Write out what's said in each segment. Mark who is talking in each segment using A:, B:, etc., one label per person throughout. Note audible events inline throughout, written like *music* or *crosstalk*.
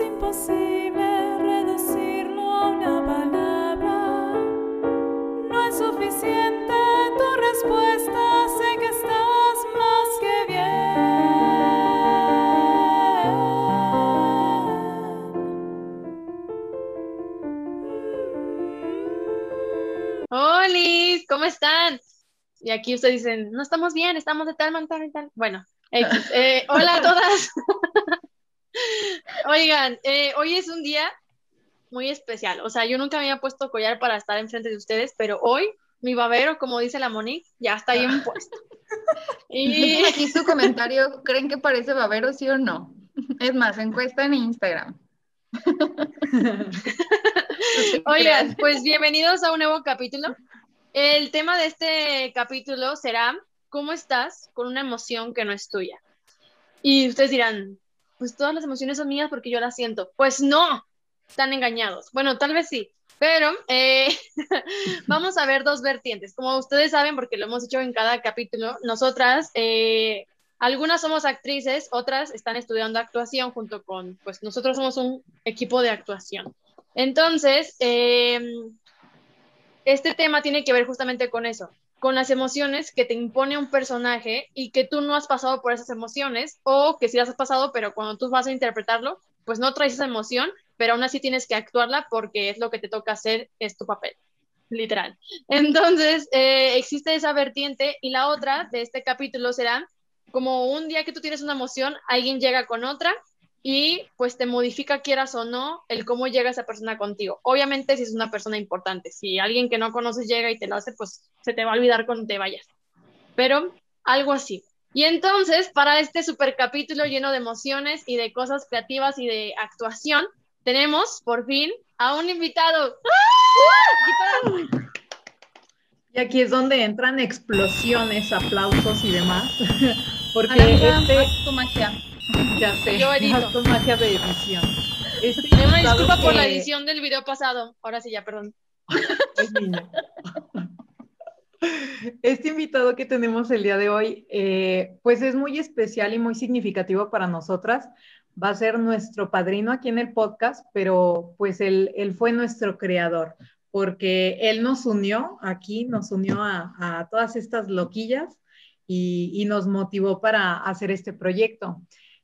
A: imposible reducirlo a una palabra. No es suficiente tu respuesta, sé que estás más que bien.
B: ¡Hola! ¿Cómo están? Y aquí ustedes dicen, no estamos bien, estamos de tal, tal y tal. Bueno. Eh, hola a todas. *laughs* Oigan, eh, hoy es un día muy especial. O sea, yo nunca me había puesto collar para estar enfrente de ustedes, pero hoy mi babero, como dice la Monique, ya está bien puesto. *laughs*
C: Y aquí su comentario, ¿creen que parece babero, sí o no? Es más, encuesta en Instagram. *laughs*
B: Oigan, pues bienvenidos a un nuevo capítulo. El tema de este capítulo será ¿cómo estás con una emoción que no es tuya? Y ustedes dirán, pues todas las emociones son mías porque yo las siento. Pues no, están engañados. Bueno, tal vez sí, pero eh, *laughs* vamos a ver dos vertientes. Como ustedes saben, porque lo hemos hecho en cada capítulo, nosotras, eh, algunas somos actrices, otras están estudiando actuación junto con, pues nosotros somos un equipo de actuación. Entonces, eh, este tema tiene que ver justamente con eso, con las emociones que te impone un personaje y que tú no has pasado por esas emociones o que sí las has pasado, pero cuando tú vas a interpretarlo, pues no traes esa emoción, pero aún así tienes que actuarla porque es lo que te toca hacer, es tu papel, literal. Entonces, eh, existe esa vertiente y la otra de este capítulo será como un día que tú tienes una emoción, alguien llega con otra y pues te modifica quieras o no el cómo llega esa persona contigo. Obviamente si es una persona importante, si alguien que no conoces llega y te lo hace, pues se te va a olvidar cuando te vayas. Pero algo así. Y entonces, para este super capítulo lleno de emociones y de cosas creativas y de actuación, tenemos por fin a un invitado. ¡Ah!
D: Y aquí es donde entran explosiones, aplausos y demás. *laughs* Porque este...
C: tu magia.
D: Ya sé,
B: Yo edito.
D: magia de edición. Este
B: disculpa por la edición del video pasado. Ahora sí, ya, perdón.
D: Es niño. Este invitado que tenemos el día de hoy, eh, pues es muy especial y muy significativo para nosotras. Va a ser nuestro padrino aquí en el podcast, pero pues él, él fue nuestro creador, porque él nos unió aquí, nos unió a, a todas estas loquillas y, y nos motivó para hacer este proyecto.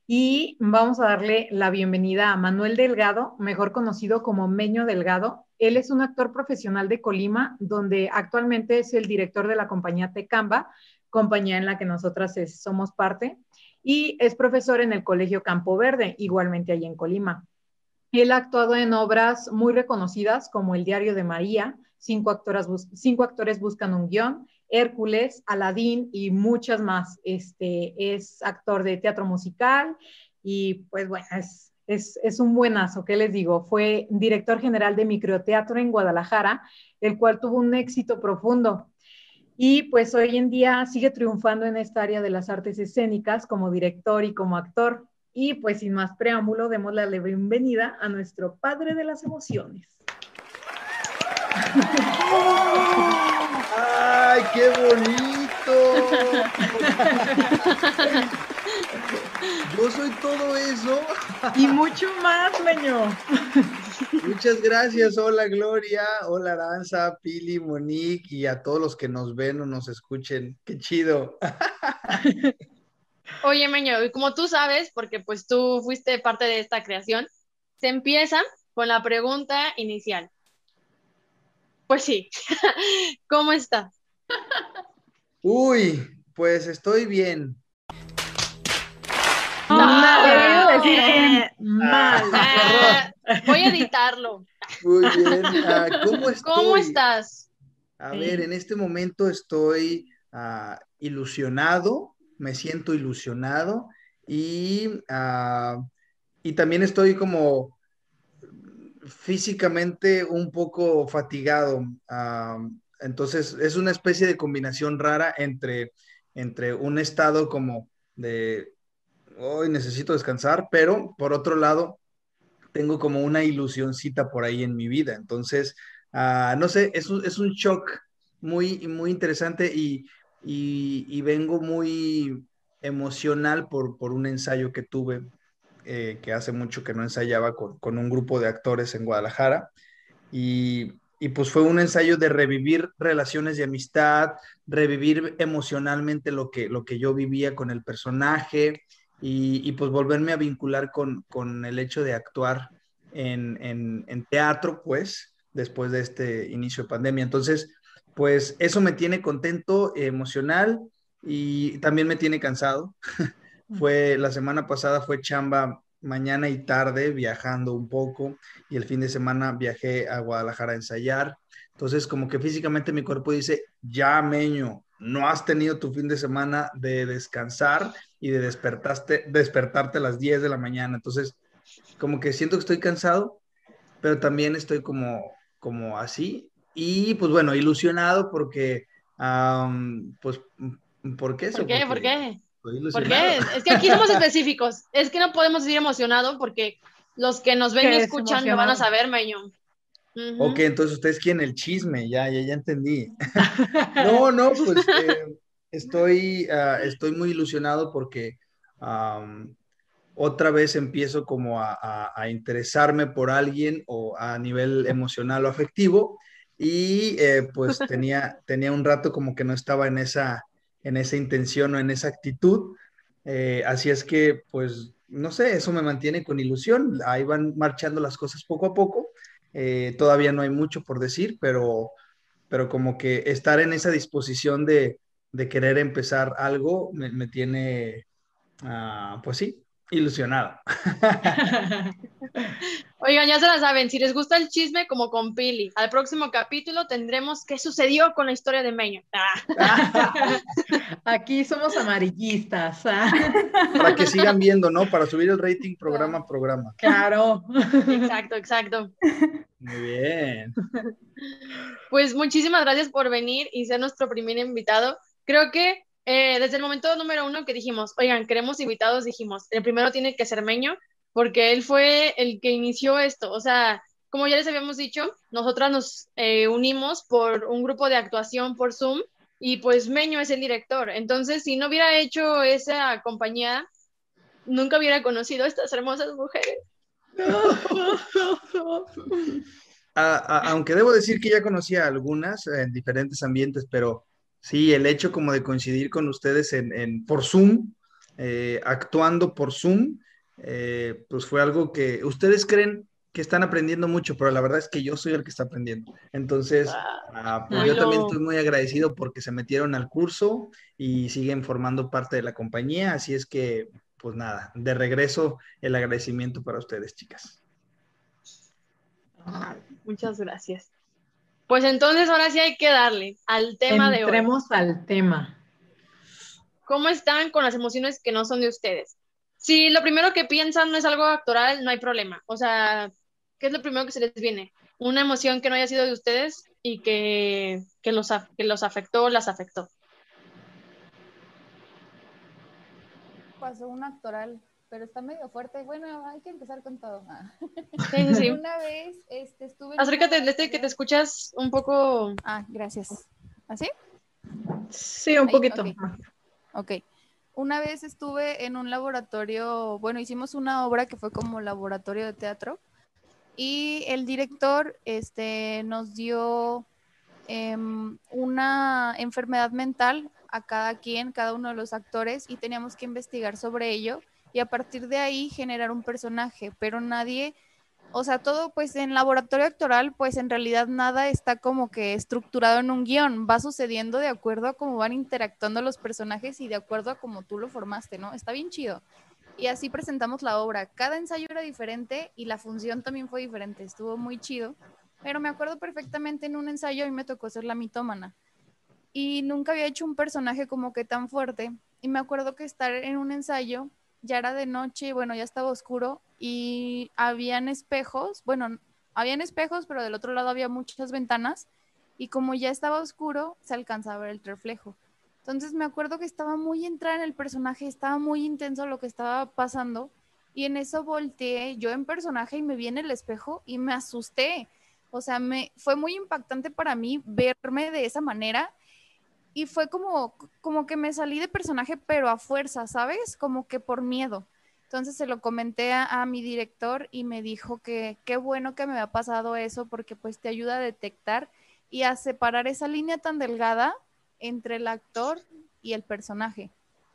D: Y vamos a darle la bienvenida a Manuel Delgado, mejor conocido como Meño Delgado. Él es un actor profesional de Colima, donde actualmente es el director de la compañía Tecamba, compañía en la que nosotras es- somos parte, y es profesor en el Colegio Campo Verde, igualmente allí en Colima. Él ha actuado en obras muy reconocidas como El Diario de María, Cinco, cinco actores buscan un guion, Hércules, Aladín y muchas más. Este, es actor de teatro musical y pues bueno, es, es, es un buenazo, ¿qué les digo? Fue director general de microteatro en Guadalajara, el cual tuvo un éxito profundo. Y pues hoy en día sigue triunfando en esta área de las artes escénicas como director y como actor. Y pues sin más preámbulo, démosle la bienvenida a nuestro padre de las emociones. *laughs*
E: ¡Ay, qué bonito! Yo soy todo eso.
D: Y mucho más, Meño.
E: Muchas gracias. Hola, Gloria. Hola, Aranza, Pili, Monique y a todos los que nos ven o nos escuchen. Qué chido.
B: Oye, Meño, y como tú sabes, porque pues tú fuiste parte de esta creación, se empieza con la pregunta inicial. Pues sí, *laughs* ¿cómo estás?
E: Uy, pues estoy bien.
D: Decir
B: eh,
D: mal.
B: voy a editarlo.
E: Muy bien. Ah, ¿Cómo estoy?
B: ¿Cómo estás?
E: A ver, en este momento estoy ah, ilusionado, me siento ilusionado y, ah, y también estoy como físicamente un poco fatigado. Entonces es una especie de combinación rara entre, entre un estado como de, hoy necesito descansar, pero por otro lado, tengo como una ilusioncita por ahí en mi vida. Entonces, ah, no sé, es un, es un shock muy, muy interesante y, y- vengo muy emocional por, por un ensayo que tuve eh, que hace mucho que no ensayaba con, con, un grupo de actores en Guadalajara. Y, y, pues fue un ensayo de revivir relaciones de amistad, revivir emocionalmente lo que, lo que yo vivía con el personaje y, y pues volverme a vincular con, con el hecho de actuar en, en, teatro, pues, después de este inicio de pandemia. Entonces, pues eso me tiene contento, emocional y también me tiene cansado. *laughs* Fue la semana pasada fue chamba mañana y tarde viajando un poco y el fin de semana viajé a Guadalajara a ensayar. Entonces, como que físicamente mi cuerpo dice, ya meño, no has tenido tu fin de semana de descansar y de despertaste, despertarte a las 10 de la mañana. Entonces, como que siento que estoy cansado, pero también estoy como, como así. Y pues bueno, ilusionado porque, um, pues, ¿por qué eso?
B: ¿Por qué? ¿Por qué? ¿Por qué? Es que aquí somos *laughs* específicos. Es que no podemos decir emocionado porque los que nos ven y escuchan lo van a saber, Meño.
E: Ok, entonces ustedes quieren el chisme, ya, ya, ya entendí. *laughs* no, no, pues eh, estoy, uh, estoy muy ilusionado porque um, otra vez empiezo como a, a, a, interesarme por alguien o a nivel emocional o afectivo y eh, pues tenía, tenía un rato como que no estaba en esa en esa intención o en esa actitud. Eh, así es que, pues, no sé, eso me mantiene con ilusión. Ahí van marchando las cosas poco a poco. Eh, todavía no hay mucho por decir, pero, pero como que estar en esa disposición de, de querer empezar algo me, me tiene, uh, pues sí, ilusionado. *laughs* *laughs*
B: Oigan, ya se la saben, si les gusta el chisme, como con Pili, al próximo capítulo tendremos qué sucedió con la historia de Meño. Ah. *laughs*
D: Aquí somos amarillistas. Ah.
E: Para que sigan viendo, ¿no? Para subir el rating programa a programa.
D: Claro.
B: Exacto, exacto.
E: Muy bien.
B: Pues muchísimas gracias por venir y ser nuestro primer invitado. Creo que eh, desde el momento número uno que dijimos, oigan, queremos invitados, dijimos, el primero tiene que ser Meño, porque él fue el que inició esto. O sea, como ya les habíamos dicho, nosotras nos eh, unimos por un grupo de actuación por Zoom y pues Meño es el director. Entonces, si no hubiera hecho esa compañía, nunca hubiera conocido a estas hermosas mujeres. *laughs*
E: a, a, aunque debo decir que ya conocía algunas en diferentes ambientes, pero Sí, el hecho como de coincidir con ustedes en, en por Zoom, eh, actuando por Zoom, eh, pues fue algo que ustedes creen que están aprendiendo mucho, pero la verdad es que yo soy el que está aprendiendo. Entonces, ah, pues yo también estoy muy agradecido porque se metieron al curso y siguen formando parte de la compañía, así es que, pues nada, de regreso el agradecimiento para ustedes, chicas.
B: Muchas gracias. Pues entonces ahora sí hay que darle al tema de hoy.
D: Entremos al tema.
B: ¿Cómo están con las emociones que no son de ustedes? Si lo primero que piensan no es algo actoral, no hay problema. O sea, ¿qué es lo primero que se les viene? Una emoción que no haya sido de ustedes y que, que, los, que los afectó o las afectó.
C: Pasó un actoral pero está medio fuerte. Bueno, hay que empezar con todo. Ah.
B: Sí, sí. *laughs*
C: Una vez este, estuve.
B: Acércate de este que te escuchas un poco.
C: Ah, gracias. ¿Así?
D: Sí, un Ahí, poquito.
C: Okay. Una vez estuve en un laboratorio, bueno, hicimos una obra que fue como laboratorio de teatro y el director este, nos dio eh, una enfermedad mental a cada quien, cada uno de los actores y teníamos que investigar sobre ello y a partir de ahí generar un personaje, pero nadie, o sea, todo pues en laboratorio actoral, pues en realidad nada está como que estructurado en un guion, va sucediendo de acuerdo a cómo van interactuando los personajes y de acuerdo a cómo tú lo formaste, ¿no? Está bien chido. Y así presentamos la obra. Cada ensayo era diferente y la función también fue diferente, estuvo muy chido. Pero me acuerdo perfectamente en un ensayo mí me tocó ser la mitómana. Y nunca había hecho un personaje como que tan fuerte. Y me acuerdo que estar en un ensayo ya era de noche, bueno, ya estaba oscuro y habían espejos, bueno, habían espejos, pero del otro lado había muchas ventanas y como ya estaba oscuro, se alcanzaba el reflejo. Entonces me acuerdo que estaba muy entrada en el personaje, estaba muy intenso lo que estaba pasando y en eso volteé yo en personaje y me vi en el espejo y me asusté. O sea, me fue muy impactante para mí verme de esa manera y fue como, como que me salí de personaje, pero a fuerza, ¿sabes? Como que por miedo. Entonces se lo comenté a, mi director y me dijo que qué bueno que me había pasado eso porque pues te ayuda a detectar y a separar esa línea tan delgada entre el actor y el personaje.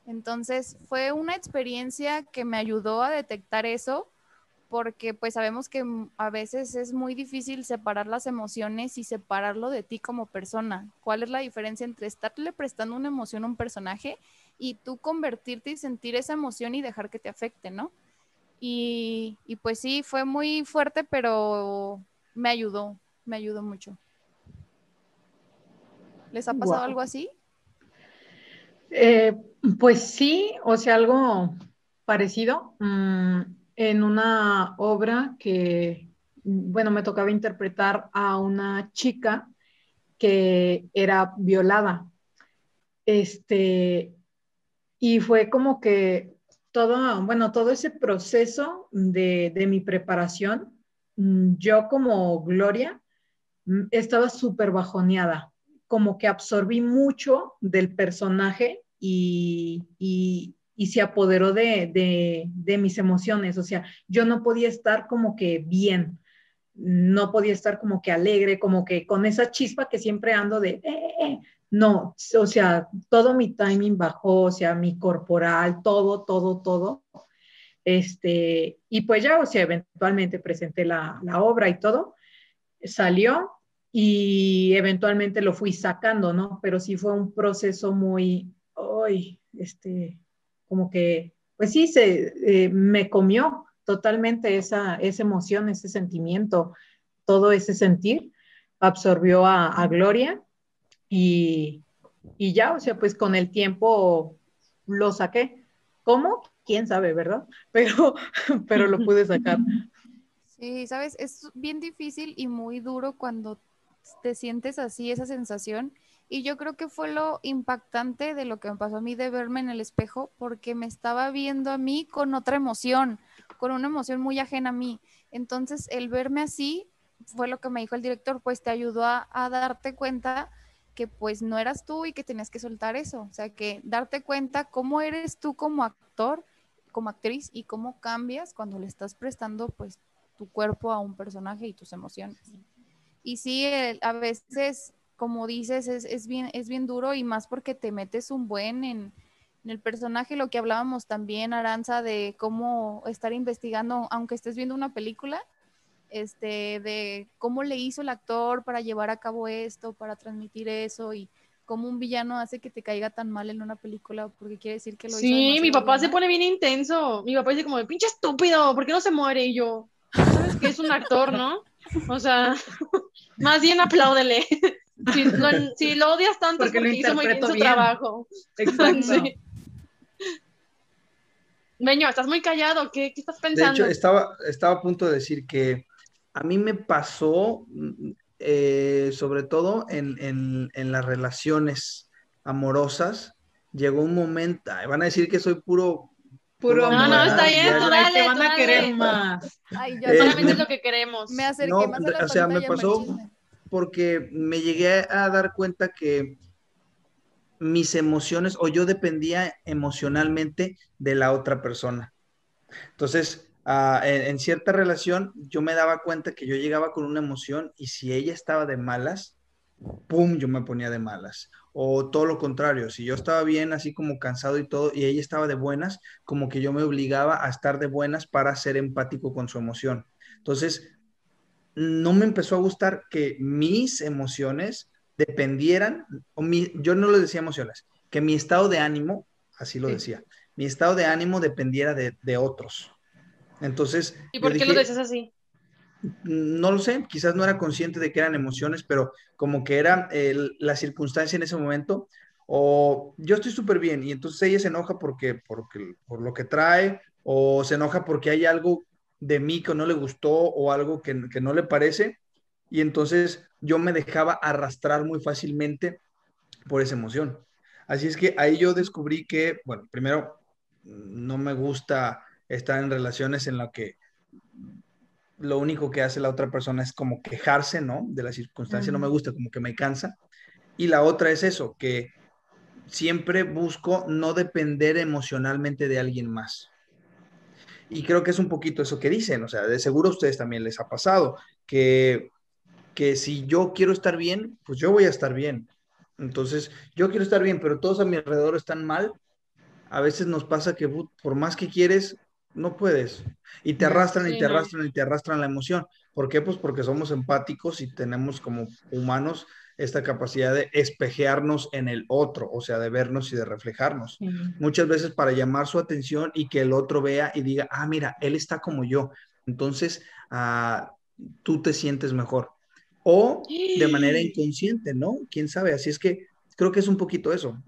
C: Entonces fue una experiencia que me ayudó a detectar eso porque pues sabemos que a veces es muy difícil separar las emociones y separarlo de ti como persona. ¿Cuál es la diferencia entre estarle prestando una emoción a un personaje y tú convertirte y sentir esa emoción y dejar que te afecte, ¿no? Y, pues sí, fue muy fuerte, pero me ayudó, me ayudó mucho. ¿Les ha pasado algo así?
D: Eh, pues sí, o sea, algo parecido. Mm, en una obra que, bueno, me tocaba interpretar a una chica que era violada. Este, y fue como que todo, bueno, todo ese proceso de, mi preparación, mm, yo como Gloria mm, estaba súper bajoneada, como que absorbí mucho del personaje y, se apoderó de, mis emociones, o sea, yo no podía estar como que bien, no podía estar como que alegre, como que con esa chispa que siempre ando de, eh, eh, eh, no, o sea, todo mi timing bajó, o sea, mi corporal, todo, todo, todo. Este, y pues ya, o sea, eventualmente presenté la, obra y todo, salió y eventualmente lo fui sacando, ¿no? Pero sí fue un proceso muy, hoy, este, como que, pues sí, se, eh, me comió totalmente esa, esa emoción, ese sentimiento, todo ese sentir, absorbió a Gloria y, ya, o sea, pues con el tiempo lo saqué. ¿Cómo? ¿Quién sabe, verdad? *laughs* Pero, pero lo pude sacar.
C: Sí, sabes, es bien difícil y muy duro cuando te sientes así, esa sensación. Y yo creo que fue lo impactante de lo que me pasó a mí de verme en el espejo, porque me estaba viendo a mí con otra emoción, con una emoción muy ajena a mí. Entonces, el verme así fue lo que me dijo el director, pues te ayudó a, darte cuenta que pues no eras tú y que tenías que soltar eso. O sea, que darte cuenta cómo eres tú como actor, como actriz y cómo cambias cuando le estás prestando pues tu cuerpo a un personaje y tus emociones. Y sí, a veces, como dices, es, bien, es bien duro y más porque te metes un buen en, en el personaje, lo que hablábamos también, Aranza, de cómo estar investigando, aunque estés viendo una película, este, de cómo le hizo el actor para llevar a cabo esto, para transmitir eso y cómo un villano hace que te caiga tan mal en una película porque quiere decir que lo
B: sí, hizo. Sí, mi papá se pone bien intenso. Mi papá dice como, pinche estúpido, ¿por qué no se muere? Y yo, sabes que es un actor, ¿no? O sea, *laughs* más bien apláudele. Si lo, odias tanto porque es porque hizo muy bien su trabajo. Exacto. *laughs* Meño, estás muy callado, ¿qué, ¿qué, estás pensando?
E: De hecho, estaba, estaba a punto de decir que a mí me pasó, eh, sobre todo en, las relaciones amorosas, llegó un momento, van a decir que soy puro...
B: Puro no, no, está bien, dale, te van a querer
C: más.
B: Ay, yo solamente es lo que queremos.
C: Me acerqué más a la
E: O sea, me pasó porque me llegué a dar cuenta que mis emociones o yo dependía emocionalmente de la otra persona. Entonces, Ah, en, cierta relación yo me daba cuenta que yo llegaba con una emoción y si ella estaba de malas, ¡pum!, yo me ponía de malas. O todo lo contrario, si yo estaba bien, así como cansado y todo, y ella estaba de buenas, como que yo me obligaba a estar de buenas para ser empático con su emoción. Entonces, no me empezó a gustar que mis emociones dependieran, o mi, yo no lo decía emociones, que mi estado de ánimo, así lo decía, mi estado de ánimo dependiera de, de otros. Entonces.
B: ¿Y por qué lo dices así?
E: No lo sé, quizás no era consciente de que eran emociones, pero como que era la circunstancia en ese momento, o yo estoy súper bien y entonces ella se enoja porque, porque, por lo que trae, o se enoja porque hay algo de mí que no le gustó o algo que, que no le parece, y entonces yo me dejaba arrastrar muy fácilmente por esa emoción. Así es que ahí yo descubrí que, bueno, primero, no me gusta estar en relaciones en las que lo único que hace la otra persona es como quejarse, ¿no? De la circunstancia, no me gusta, como que me cansa. Y la otra es eso, que siempre busco no depender emocionalmente de alguien más. Y creo que es un poquito eso que dicen, o sea, de seguro a ustedes también les ha pasado, que, que si yo quiero estar bien, pues yo voy a estar bien. Entonces, yo quiero estar bien, pero todos a mi alrededor están mal. A veces nos pasa que por más que quieres, no puedes. Y te arrastran y te arrastran y te arrastran la emoción. ¿Por qué? Pues porque somos empáticos y tenemos como humanos esta capacidad de espejearnos en el otro, o sea, de vernos y de reflejarnos. Muchas veces para llamar su atención y que el otro vea y diga, ah, mira, él está como yo. Entonces, ah, tú te sientes mejor. O de manera *gasps* inconsciente, ¿no? ¿Quién sabe? Así es que creo que es un poquito eso.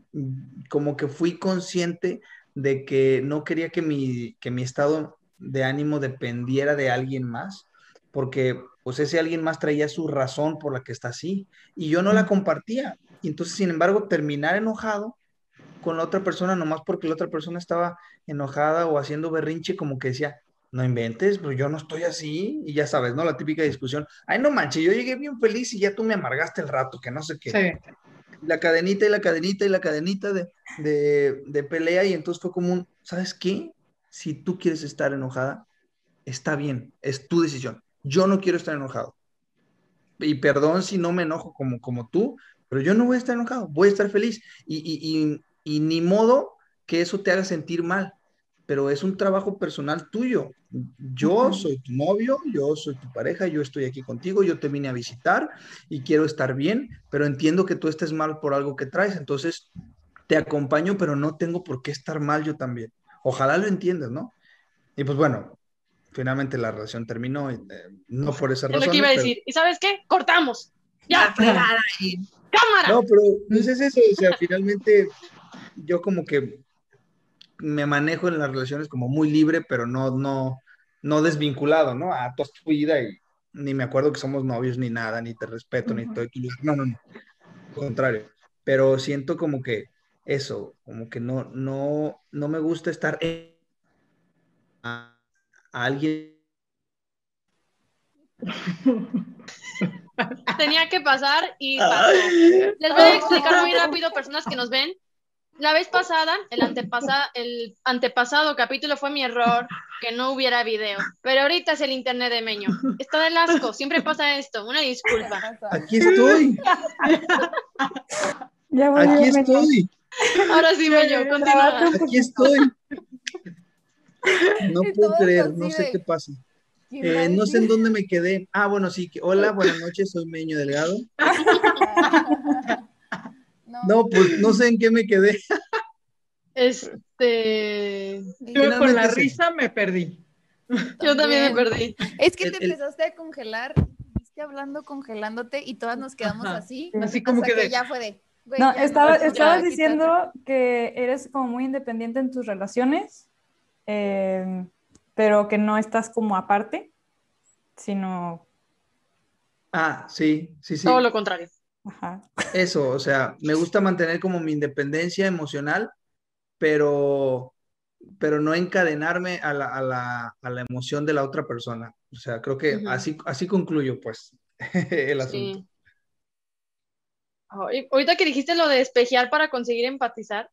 E: Como que fui consciente de que no quería que mi, que mi estado de ánimo dependiera de alguien más, porque pues ese alguien más traía su razón por la que está así y yo no la compartía. Y entonces, sin embargo, terminar enojado con la otra persona nomás porque la otra persona estaba enojada o haciendo berrinche, como que decía, no inventes, pero yo no estoy así, y ya sabes, ¿no? La típica discusión, ay, no manches, yo llegué bien feliz y ya tú me amargaste el rato, que no sé qué. La cadenita y la cadenita y la cadenita de, de, de pelea, y entonces fue como un, ¿sabes qué? Si tú quieres estar enojada, está bien, es tu decisión yo no quiero estar enojado. Y perdón si no me enojo como, como tú, pero yo no voy a estar enojado, voy a estar feliz. Y, ni modo que eso te haga sentir mal, pero es un trabajo personal tuyo. Yo soy tu novio, yo soy tu pareja, yo estoy aquí contigo, yo te vine a visitar y quiero estar bien, pero entiendo que tú estés mal por algo que traes, entonces te acompaño, pero no tengo por qué estar mal yo también. Ojalá lo entiendas, ¿no? Y pues bueno, finalmente la relación terminó, y, eh, no por esa razón.
B: Es lo que iba a decir. ¿Y sabes qué? Cortamos. Ya. Cámara.
E: No, pero no es eso, o sea, finalmente yo como que me manejo en las relaciones como muy libre, pero no, no, no desvinculado, ¿no? A toda tu vida y ni me acuerdo que somos novios ni nada, ni te respeto, ni todo. No, no, no. Al contrario. Pero siento como que eso, como que no, no, no me gusta estar en alguien.
B: Tenía que pasar y pasó. Les voy a explicar muy *laughs* rápido, personas que nos ven. La vez pasada, el, antepasado, el antepasado capítulo fue mi error, que no hubiera video. Pero ahorita es el internet de Meño. Está del asco, siempre pasa esto. Una disculpa.
E: Aquí estoy. Aquí estoy.
B: Ahora sí, Meño, continúa.
E: Aquí estoy. No puedo creer, no sé qué pasa. Eh, no sé en dónde me quedé. Ah, bueno, sí. Hola, *laughs* buenas noches, soy Meño Delgado. *laughs* no. pues no sé en qué me quedé.
B: este.
D: Yo con la risa me perdí.
B: Yo también me perdí.
C: Es que te empezaste a congelar, estuviste hablando congelándote y todas nos quedamos así.
D: Así como que,
C: ya fue de.
A: no, estaba, estabas diciendo que eres como muy independiente en tus relaciones Em, pero que no estás como aparte, sino...
E: Ah, sí, sí, sí.
B: Todo lo contrario.
E: Eso, o sea, me gusta mantener como mi independencia emocional, pero, pero no encadenarme a la, a, la, a la emoción de la otra persona. O sea, creo que así, así concluyo, pues, *laughs* el asunto.
B: ahorita que dijiste lo de espejear para conseguir empatizar,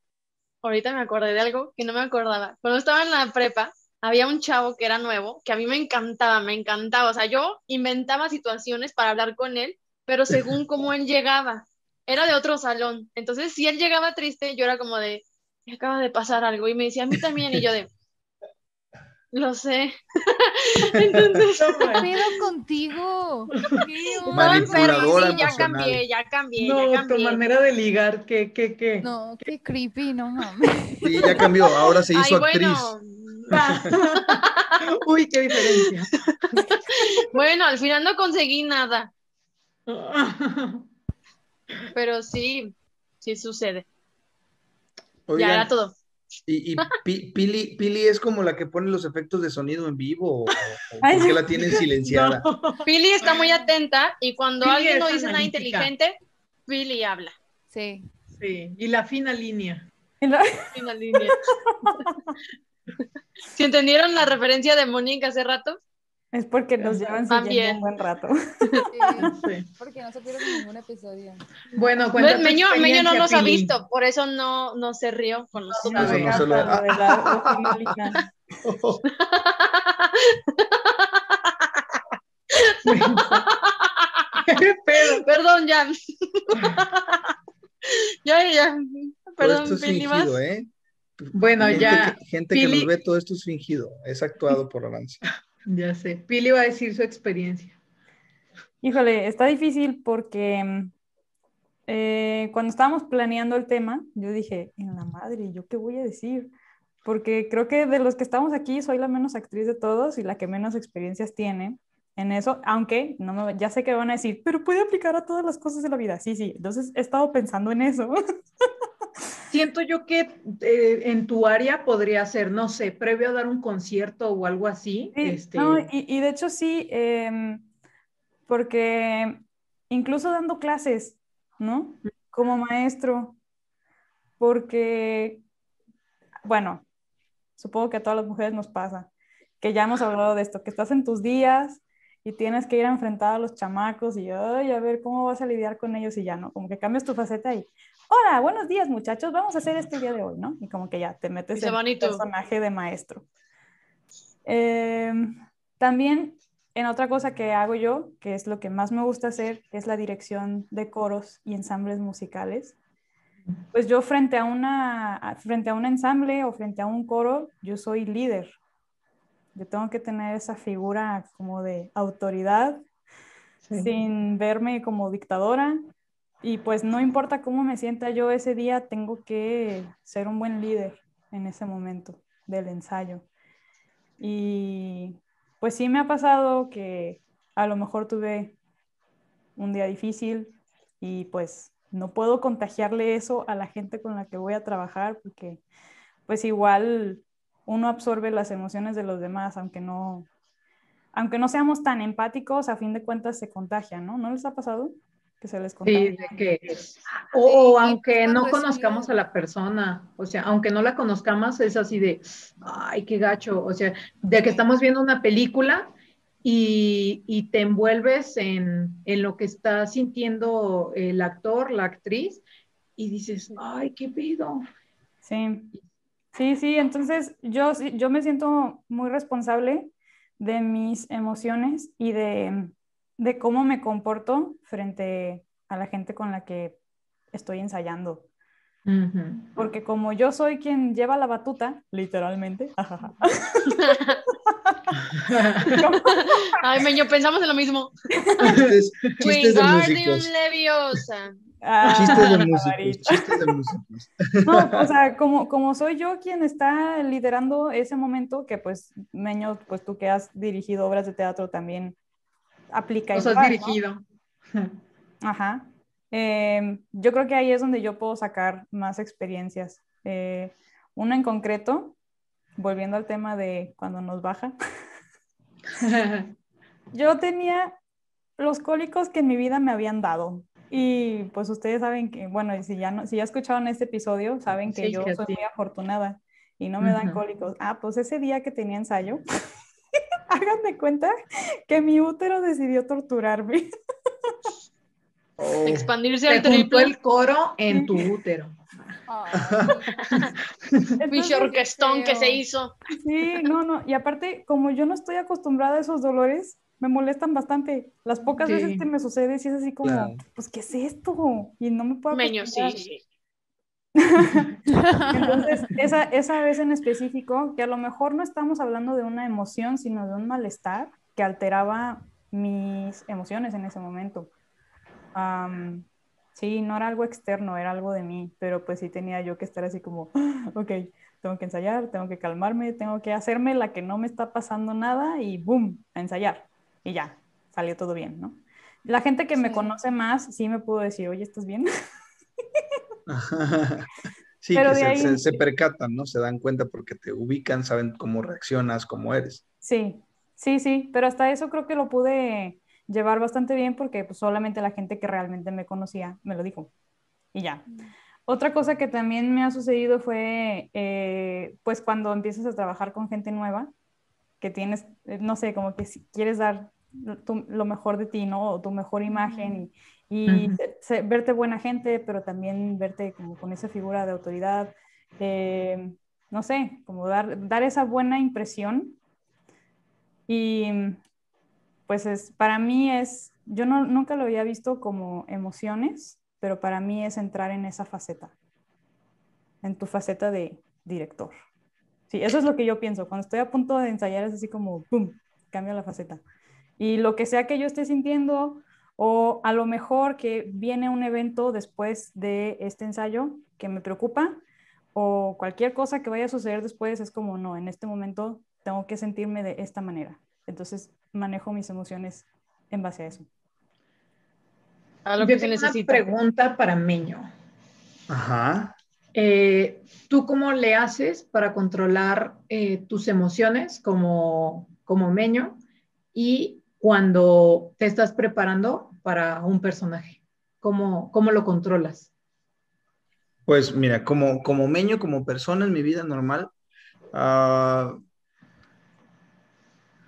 B: ahorita me acordé de algo que no me acordaba. Cuando estaba en la prepa, había un chavo que era nuevo, que a mí me encantaba, me encantaba. O sea, yo inventaba situaciones para hablar con él, pero según cómo él llegaba. Era de otro salón. Entonces, si él llegaba triste, yo era como de, acaba de pasar algo. Y me decía, a mí también. Y yo de, lo sé. *laughs*
C: Entonces, ¿qué pedo contigo? *laughs*
B: No, pero sí, ya cambié, ya cambié.
D: No,
B: ya cambié.
D: tu manera de ligar, ¿qué, qué, qué?
C: No, qué creepy, no mames.
E: Sí, ya cambió, ahora se hizo actriz. *laughs*
D: Uy, qué diferencia.
B: bueno, al final no conseguí nada. Pero sí, sí sucede. ya era todo.
E: ¿Y, y Pili, Pili, es como la que pone los efectos de sonido en vivo o, *laughs* por qué la tienen *laughs* silenciada?
B: Pili está muy atenta y cuando alguien no dice nada inteligente, Pili habla.
C: Sí.
D: Sí, y la fina línea.
B: La fina línea. *laughs* ¿Si entendieron la referencia de Mónica hace rato?
A: Es porque nos llevan siguiendo un buen rato. *laughs*
C: Sí, Porque no se pierde ningún episodio.
D: Bueno,
B: Meño, Meño no nos ha visto, por eso no, no se rió con nosotros. Perdón, ya. ya, ya. Perdón,
E: esto es fingido, ¿eh?
D: Bueno, ya.
E: gente que nos ve, todo esto es fingido. Es actuado *laughs* por Aranza.
D: Ya sé. Pili va a decir su experiencia.
A: Híjole, está difícil porque eh, cuando estábamos planeando el tema, yo dije, en la madre, ¿yo qué voy a decir? Porque creo que de los que estamos aquí soy la menos actriz de todos y la que menos experiencias tiene en eso, aunque no me, ya sé que van a decir, pero puede aplicar a todas las cosas de la vida. Sí, sí, entonces he estado pensando en eso. *laughs*
D: Siento yo que eh, en tu área podría ser, no sé, previo a dar un concierto o algo así. este...
A: no, y, y, de hecho sí, eh, porque incluso dando clases, ¿no? Como maestro, porque, bueno, supongo que a todas las mujeres nos pasa, que ya hemos hablado de esto, que estás en tus días y tienes que ir a enfrentar a los chamacos y ay, a ver cómo vas a lidiar con ellos y ya, ¿no? Como que cambias tu faceta y, hola, buenos días muchachos, vamos a hacer este día de hoy, ¿no? Y como que ya te metes en el personaje de maestro. Eh, también en otra cosa que hago yo, que es lo que más me gusta hacer, es la dirección de coros y ensambles musicales. Pues yo frente a, una, frente a un ensamble o frente a un coro, yo soy líder. Yo tengo que tener esa figura como de autoridad, sin verme como dictadora. Y pues no importa cómo me sienta yo ese día, tengo que ser un buen líder en ese momento del ensayo. Y pues sí me ha pasado que a lo mejor tuve un día difícil y pues no puedo contagiarle eso a la gente con la que voy a trabajar porque pues igual uno absorbe las emociones de los demás, aunque no, aunque no seamos tan empáticos, a fin de cuentas se contagian, ¿no? ¿No les ha pasado? Que se les contagia.
D: Sí, que, o, aunque no conozcamos a la persona, o sea, aunque no la conozcamos, es así de, ay, qué gacho, o sea, de que estamos viendo una película y, y te envuelves en, en, lo que está sintiendo el actor, la actriz, y dices, ay, qué pido.
A: Sí, sí, sí, entonces yo, yo me siento muy responsable de mis emociones y de de cómo me comporto frente a la gente con la que estoy ensayando. Porque como yo soy quien lleva la batuta, literalmente. *laughs*
B: Ay, meño, pensamos en lo mismo. Chistes, chistes de músicos. Leviosa.
A: Ah, chistes de músicos, chistes de músicos. No, o sea, como, como soy yo quien está liderando ese momento, que pues, Meño, pues tú que has dirigido obras de teatro también aplica.
D: O sea, dirigido. *laughs*
A: Ajá. Em, yo creo que ahí es donde yo puedo sacar más experiencias. Eh, una en concreto, volviendo al tema de cuando nos baja. *laughs* yo tenía los cólicos que en mi vida me habían dado. Y pues ustedes saben que, bueno, si ya, no, si ya escucharon este episodio, saben que yo soy muy afortunada y no me dan cólicos. Ah, pues ese día que tenía ensayo, Háganme cuenta que mi útero decidió torturarme.
B: Oh. Expandirse
D: al triple. el coro en tu útero.
B: Bicho orquestón que se hizo.
A: Sí, no, no. Y aparte, como yo no estoy acostumbrada a esos dolores, me molestan bastante. Las pocas veces que me sucede, sí es así como, pues, ¿qué es esto? Y no me puedo.
B: Meño, sí.
A: Entonces, *laughs* esa, esa vez en específico, que a lo mejor no estamos hablando de una emoción, sino de un malestar que alteraba mis emociones en ese momento. sí, no era algo externo, era algo de mí, pero pues sí tenía yo que estar así como, *gasps* ok, tengo que ensayar, tengo que calmarme, tengo que hacerme la que no me está pasando nada y boom, a ensayar. Y ya, salió todo bien, ¿no? La gente que me conoce más sí me pudo decir, oye, ¿estás bien? *laughs* *laughs*
E: sí, que se, percatan, ¿no? Se dan cuenta porque te ubican, saben cómo reaccionas, cómo eres.
A: Sí, sí, sí, pero hasta eso creo que lo pude llevar bastante bien porque pues, solamente la gente que realmente me conocía me lo dijo. Y ya. Otra cosa que también me ha sucedido fue, eh, pues cuando empiezas a trabajar con gente nueva, que tienes, eh, no sé, como que si quieres dar lo mejor de ti, ¿no? O tu mejor imagen y, verte buena gente, pero también verte como con esa figura de autoridad. Eh, no sé, como dar, dar esa buena impresión. Y pues es, para mí es, yo no, nunca lo había visto como emociones, pero para mí es entrar en esa faceta, en tu faceta de director. Sí, eso es lo que yo pienso. Cuando estoy a punto de ensayar es así como, ¡pum!, cambia la faceta. Y lo que sea que yo esté sintiendo, o a lo mejor que viene un evento después de este ensayo que me preocupa, o cualquier cosa que vaya a suceder después, es como, no, en este momento tengo que sentirme de esta manera. Entonces manejo mis emociones en base a eso.
D: A lo que se necesita. Una pregunta para Meño.
E: Ajá.
D: Eh, ¿Tú cómo le haces para controlar eh, tus emociones como, como Meño y cuando te estás preparando para un personaje? ¿Cómo, cómo lo controlas?
E: Pues mira, como, como Meño, como persona en mi vida normal, uh,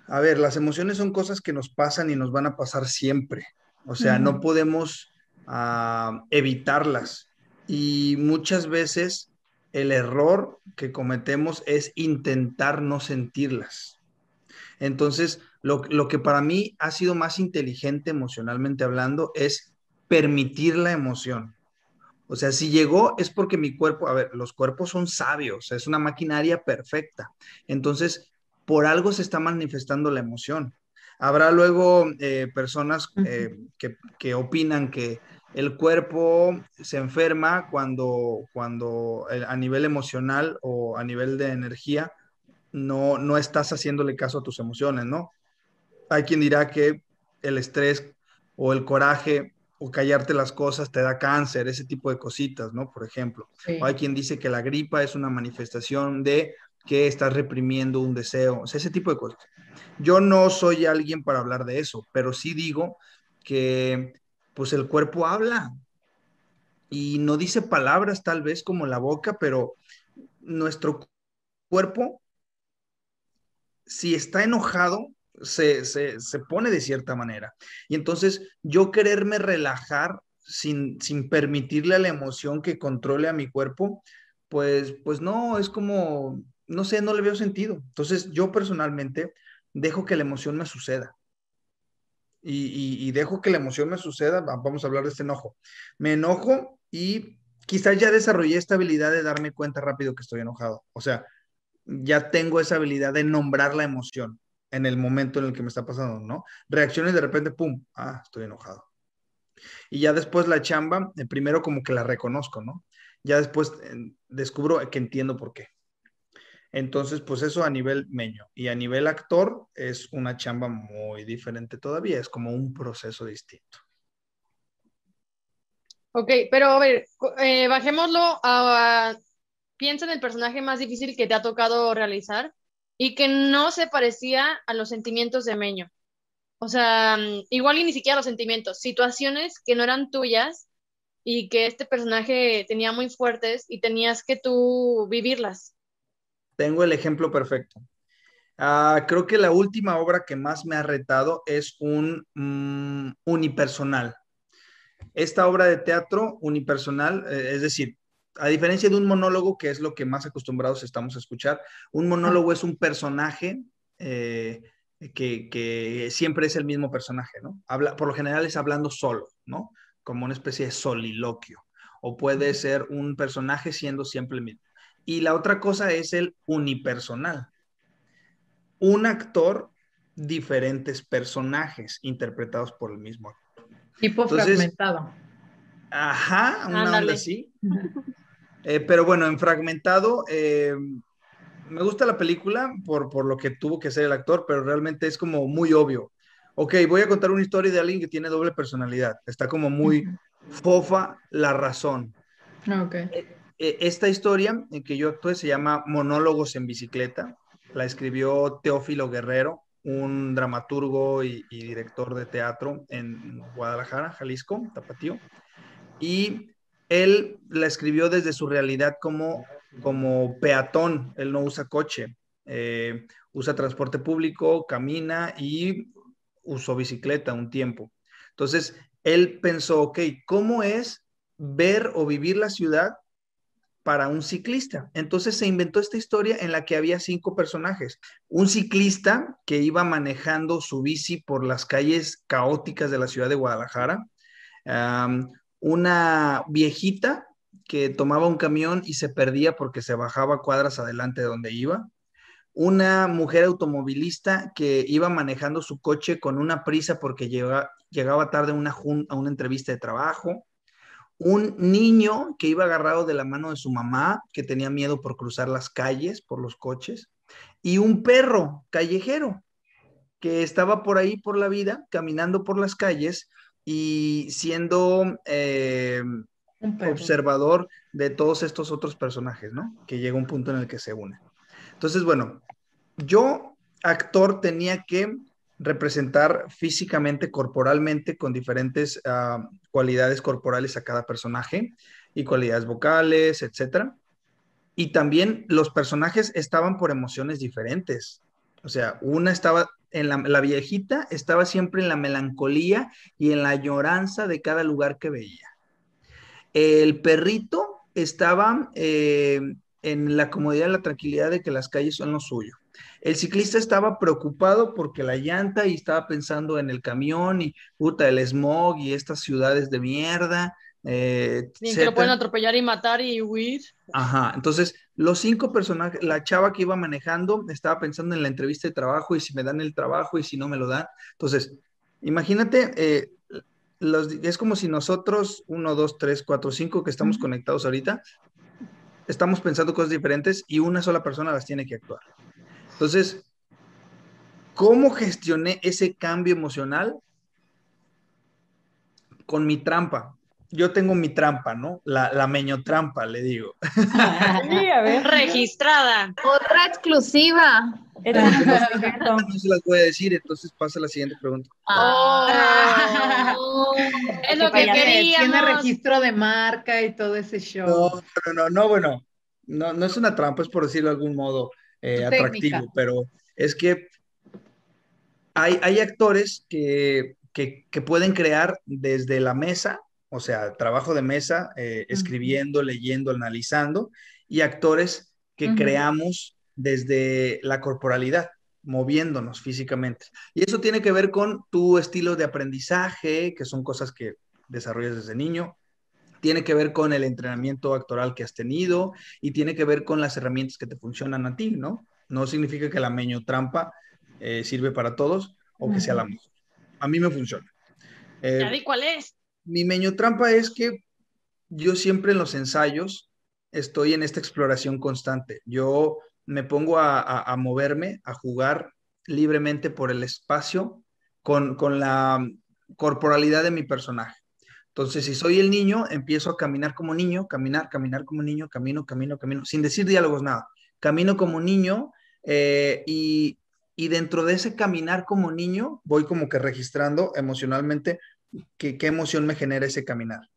E: a ver, las emociones son cosas que nos pasan y nos van a pasar siempre. O sea, no podemos ah, evitarlas. Y muchas veces el error que cometemos es intentar no sentirlas. Entonces, lo, lo, que para mí ha sido más inteligente emocionalmente hablando es permitir la emoción. O sea, si llegó es porque mi cuerpo, a ver, los cuerpos son sabios, es una maquinaria perfecta. Entonces, por algo se está manifestando la emoción. Habrá luego eh, personas eh, que, opinan que el cuerpo se enferma cuando, cuando a nivel emocional o a nivel de energía no, no estás haciéndole caso a tus emociones, ¿no? Hay quien dirá que el estrés o el coraje o callarte las cosas te da cáncer, ese tipo de cositas, ¿no? Por ejemplo. O hay quien dice que la gripa es una manifestación de que estás reprimiendo un deseo, o sea, ese tipo de cosas. Yo no soy alguien para hablar de eso, pero sí digo que pues el cuerpo habla y no dice palabras tal vez como la boca, pero nuestro cuerpo, si está enojado, se, se, se pone de cierta manera. Y entonces yo quererme relajar sin, sin permitirle a la emoción que controle a mi cuerpo, pues, pues no, es como no sé, no le veo sentido. Entonces, yo personalmente dejo que la emoción me suceda. Y, dejo que la emoción me suceda, vamos a hablar de este enojo. Me enojo y quizás ya desarrollé esta habilidad de darme cuenta rápido que estoy enojado. O sea, ya tengo esa habilidad de nombrar la emoción en el momento en el que me está pasando, ¿no? Reacciones de repente, ¡pum! Ah, estoy enojado. Y ya después la chamba, eh, primero como que la reconozco, ¿no? Ya después eh, descubro que entiendo por qué. Entonces, pues eso a nivel meño. Y a nivel actor es una chamba muy diferente todavía, es como un proceso distinto.
B: Ok, pero a ver, eh, bajémoslo a, Piensa en el personaje más difícil que te ha tocado realizar y que no se parecía a los sentimientos de Meño. O sea, igual y ni siquiera los sentimientos, situaciones que no eran tuyas y que este personaje tenía muy fuertes y tenías que tú vivirlas.
E: Tengo el ejemplo perfecto. Ah, creo que la última obra que más me ha retado es un mm, unipersonal. Esta obra de teatro unipersonal, eh, es decir, a diferencia de un monólogo, que es lo que más acostumbrados estamos a escuchar, un monólogo es un personaje eh, que, siempre es el mismo personaje, ¿no? Habla, por lo general es hablando solo, ¿no? Como una especie de soliloquio. O puede ser un personaje siendo siempre el mismo. Y la otra cosa es el unipersonal. Un actor, diferentes personajes interpretados por el mismo actor.
D: Tipo fragmentado.
E: Ajá, una onda así. *laughs* Eh, pero bueno, en fragmentado, eh, me gusta la película por, por lo que tuvo que ser el actor, pero realmente es como muy obvio. Ok, voy a contar una historia de alguien que tiene doble personalidad. Está como muy fofa la razón.
D: Okay.
E: Eh, esta historia en que yo actué se llama Monólogos en bicicleta. La escribió Teófilo Guerrero, un dramaturgo y, director de teatro en Guadalajara, Jalisco, Tapatío. Y él la escribió desde su realidad como, como peatón. Él no usa coche, eh, usa transporte público, camina y usó bicicleta un tiempo. Entonces, él pensó, ok, ¿cómo es ver o vivir la ciudad para un ciclista. Entonces se inventó esta historia en la que había cinco personajes. Un ciclista que iba manejando su bici por las calles caóticas de la ciudad de Guadalajara. Una viejita que tomaba un camión y se perdía porque se bajaba cuadras adelante de donde iba. Una mujer automovilista que iba manejando su coche con una prisa porque llegaba tarde a una, a una entrevista de trabajo un niño que iba agarrado de la mano de su mamá, que tenía miedo por cruzar las calles, por los coches, y un perro callejero que estaba por ahí por la vida, caminando por las calles y siendo eh, observador de todos estos otros personajes, ¿no? Que llega un punto en el que se unen. Entonces, bueno, yo, actor, tenía que representar físicamente, corporalmente, con diferentes ah, cualidades corporales a cada personaje y cualidades vocales, etc. Y también los personajes estaban por emociones diferentes. O sea, una estaba en la, viejita, estaba siempre en la melancolía y en la lloranza de cada lugar que veía. El perrito estaba eh, en la comodidad y la tranquilidad de que las calles son lo suyo. El ciclista estaba preocupado porque la llanta y estaba pensando en el camión y puta, el smog y estas ciudades de mierda.
B: Eh, que lo pueden atropellar y matar y huir.
E: Ajá, entonces los cinco personajes, la chava que iba manejando estaba pensando en la entrevista de trabajo y si me dan el trabajo y si no me lo dan. Entonces, imagínate, eh, es como si nosotros, uno, dos, tres, cuatro, cinco que estamos conectados ahorita, estamos pensando cosas diferentes y una sola persona las tiene que actuar. Entonces, ¿cómo gestioné ese cambio emocional? Con mi trampa. Yo tengo mi trampa, ¿no? La, la meño trampa, le digo.
B: Sí, a ver. Registrada.
C: Otra exclusiva.
E: No, se las voy a decir, entonces pasa la siguiente pregunta.
B: Oh. *laughs* es lo que queríamos.
D: Tiene registro de marca y todo ese show.
E: No, no, no, no bueno, no, no es una trampa, es por decirlo de algún modo. Eh, atractivo, pero es que hay, hay actores que, pueden crear desde la mesa, o sea, trabajo de mesa, eh, escribiendo, leyendo, analizando, y actores que creamos desde la corporalidad, moviéndonos físicamente. Y eso tiene que ver con tu estilo de aprendizaje, que son cosas que desarrollas desde niño, tiene que ver con el entrenamiento actoral que has tenido y tiene que ver con las herramientas que te funcionan a ti, ¿no? No significa que la meño trampa eh, sirve para todos o que sea la mejor. A mí me funciona.
B: Eh, cuál es?
E: Mi meño trampa es que yo siempre en los ensayos estoy en esta exploración constante. Yo me pongo a, moverme, a jugar libremente por el espacio con, con la corporalidad de mi personaje. Entonces, si soy el niño, empiezo a caminar como niño, caminar, caminar como niño, camino, camino, camino, sin decir diálogos, nada. Camino como niño eh, y, dentro de ese caminar como niño, voy como que registrando emocionalmente qué emoción me genera ese caminar.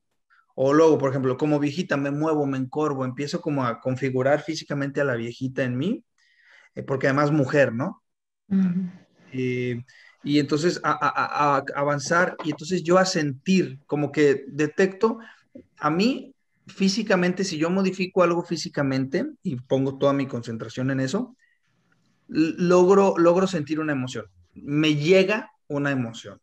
E: O luego, por ejemplo, como viejita, me muevo, me encorvo, empiezo como a configurar físicamente a la viejita en mí, eh, porque además mujer, ¿no? y entonces a, avanzar y entonces yo a sentir, como que detecto, a mí físicamente, si yo modifico algo físicamente y pongo toda mi concentración en eso, logro, logro sentir una emoción, me llega una emoción.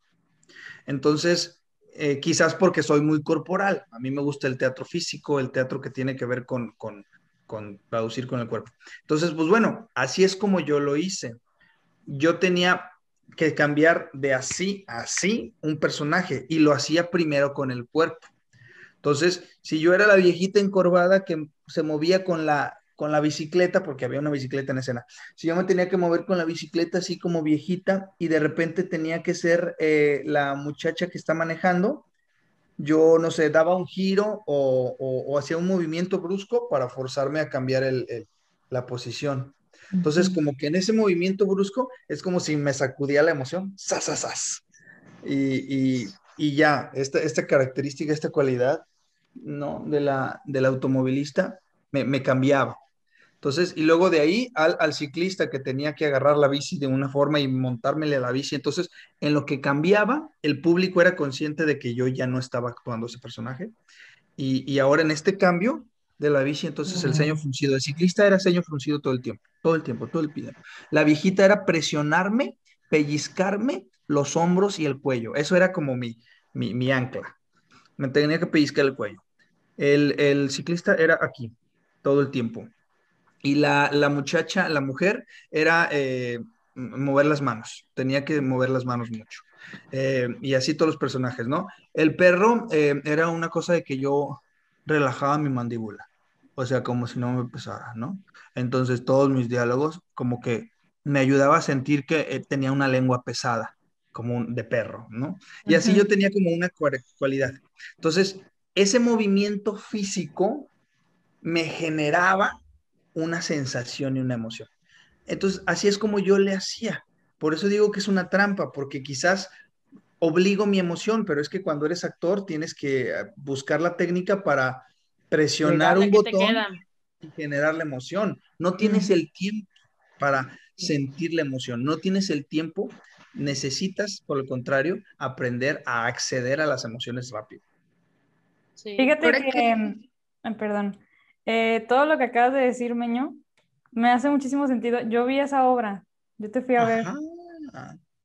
E: Entonces, eh, quizás porque soy muy corporal, a mí me gusta el teatro físico, el teatro que tiene que ver con, con, traducir con el cuerpo. Entonces, pues bueno, así es como yo lo hice. Yo tenía que cambiar de así a así un personaje y lo hacía primero con el cuerpo. Entonces, si yo era la viejita encorvada que se movía con la, con la bicicleta, porque había una bicicleta en escena, si yo me tenía que mover con la bicicleta así como viejita y de repente tenía que ser eh, la muchacha que está manejando, yo no sé, daba un giro o, hacía un movimiento brusco para forzarme a cambiar la posición. Entonces, como que en ese movimiento brusco es como si me sacudía la emoción, ¡sas, Y, ya, esta, esta característica, esta cualidad, ¿no? De la, del automovilista me, cambiaba. Entonces, y luego de ahí al, al, ciclista que tenía que agarrar la bici de una forma y montármele a la bici. Entonces, en lo que cambiaba, el público era consciente de que yo ya no estaba actuando ese personaje. Y, y ahora en este cambio, de la bici, entonces el ceño fruncido. El ciclista era ceño fruncido todo el tiempo, todo el tiempo, todo el tiempo. La viejita era presionarme, pellizcarme los hombros y el cuello. Eso era como mi, mi, ancla. Me tenía que pellizcar el cuello. El, ciclista era aquí, todo el tiempo. Y la, muchacha, la mujer, era eh, mover las manos. Tenía que mover las manos mucho. Eh, y así todos los personajes, ¿no? El perro eh, era una cosa de que yo relajaba mi mandíbula, o sea, como si no me pesara, ¿no? Entonces todos mis diálogos como que me ayudaba a sentir que tenía una lengua pesada, como un, de perro, ¿no? Y así yo tenía como una cualidad. Entonces, ese movimiento físico me generaba una sensación y una emoción. Entonces, así es como yo le hacía. Por eso digo que es una trampa, porque quizás obligo mi emoción, pero es que cuando eres actor tienes que eh, buscar la técnica para presionar un botón y generar la emoción. No tienes el tiempo para sentir la emoción, no tienes el tiempo, necesitas, por el contrario, aprender a acceder a las emociones rápido.
A: Fíjate que, perdón, eh, todo lo que acabas de decir, Meño, me hace muchísimo sentido. Yo vi esa obra, yo te fui a ver.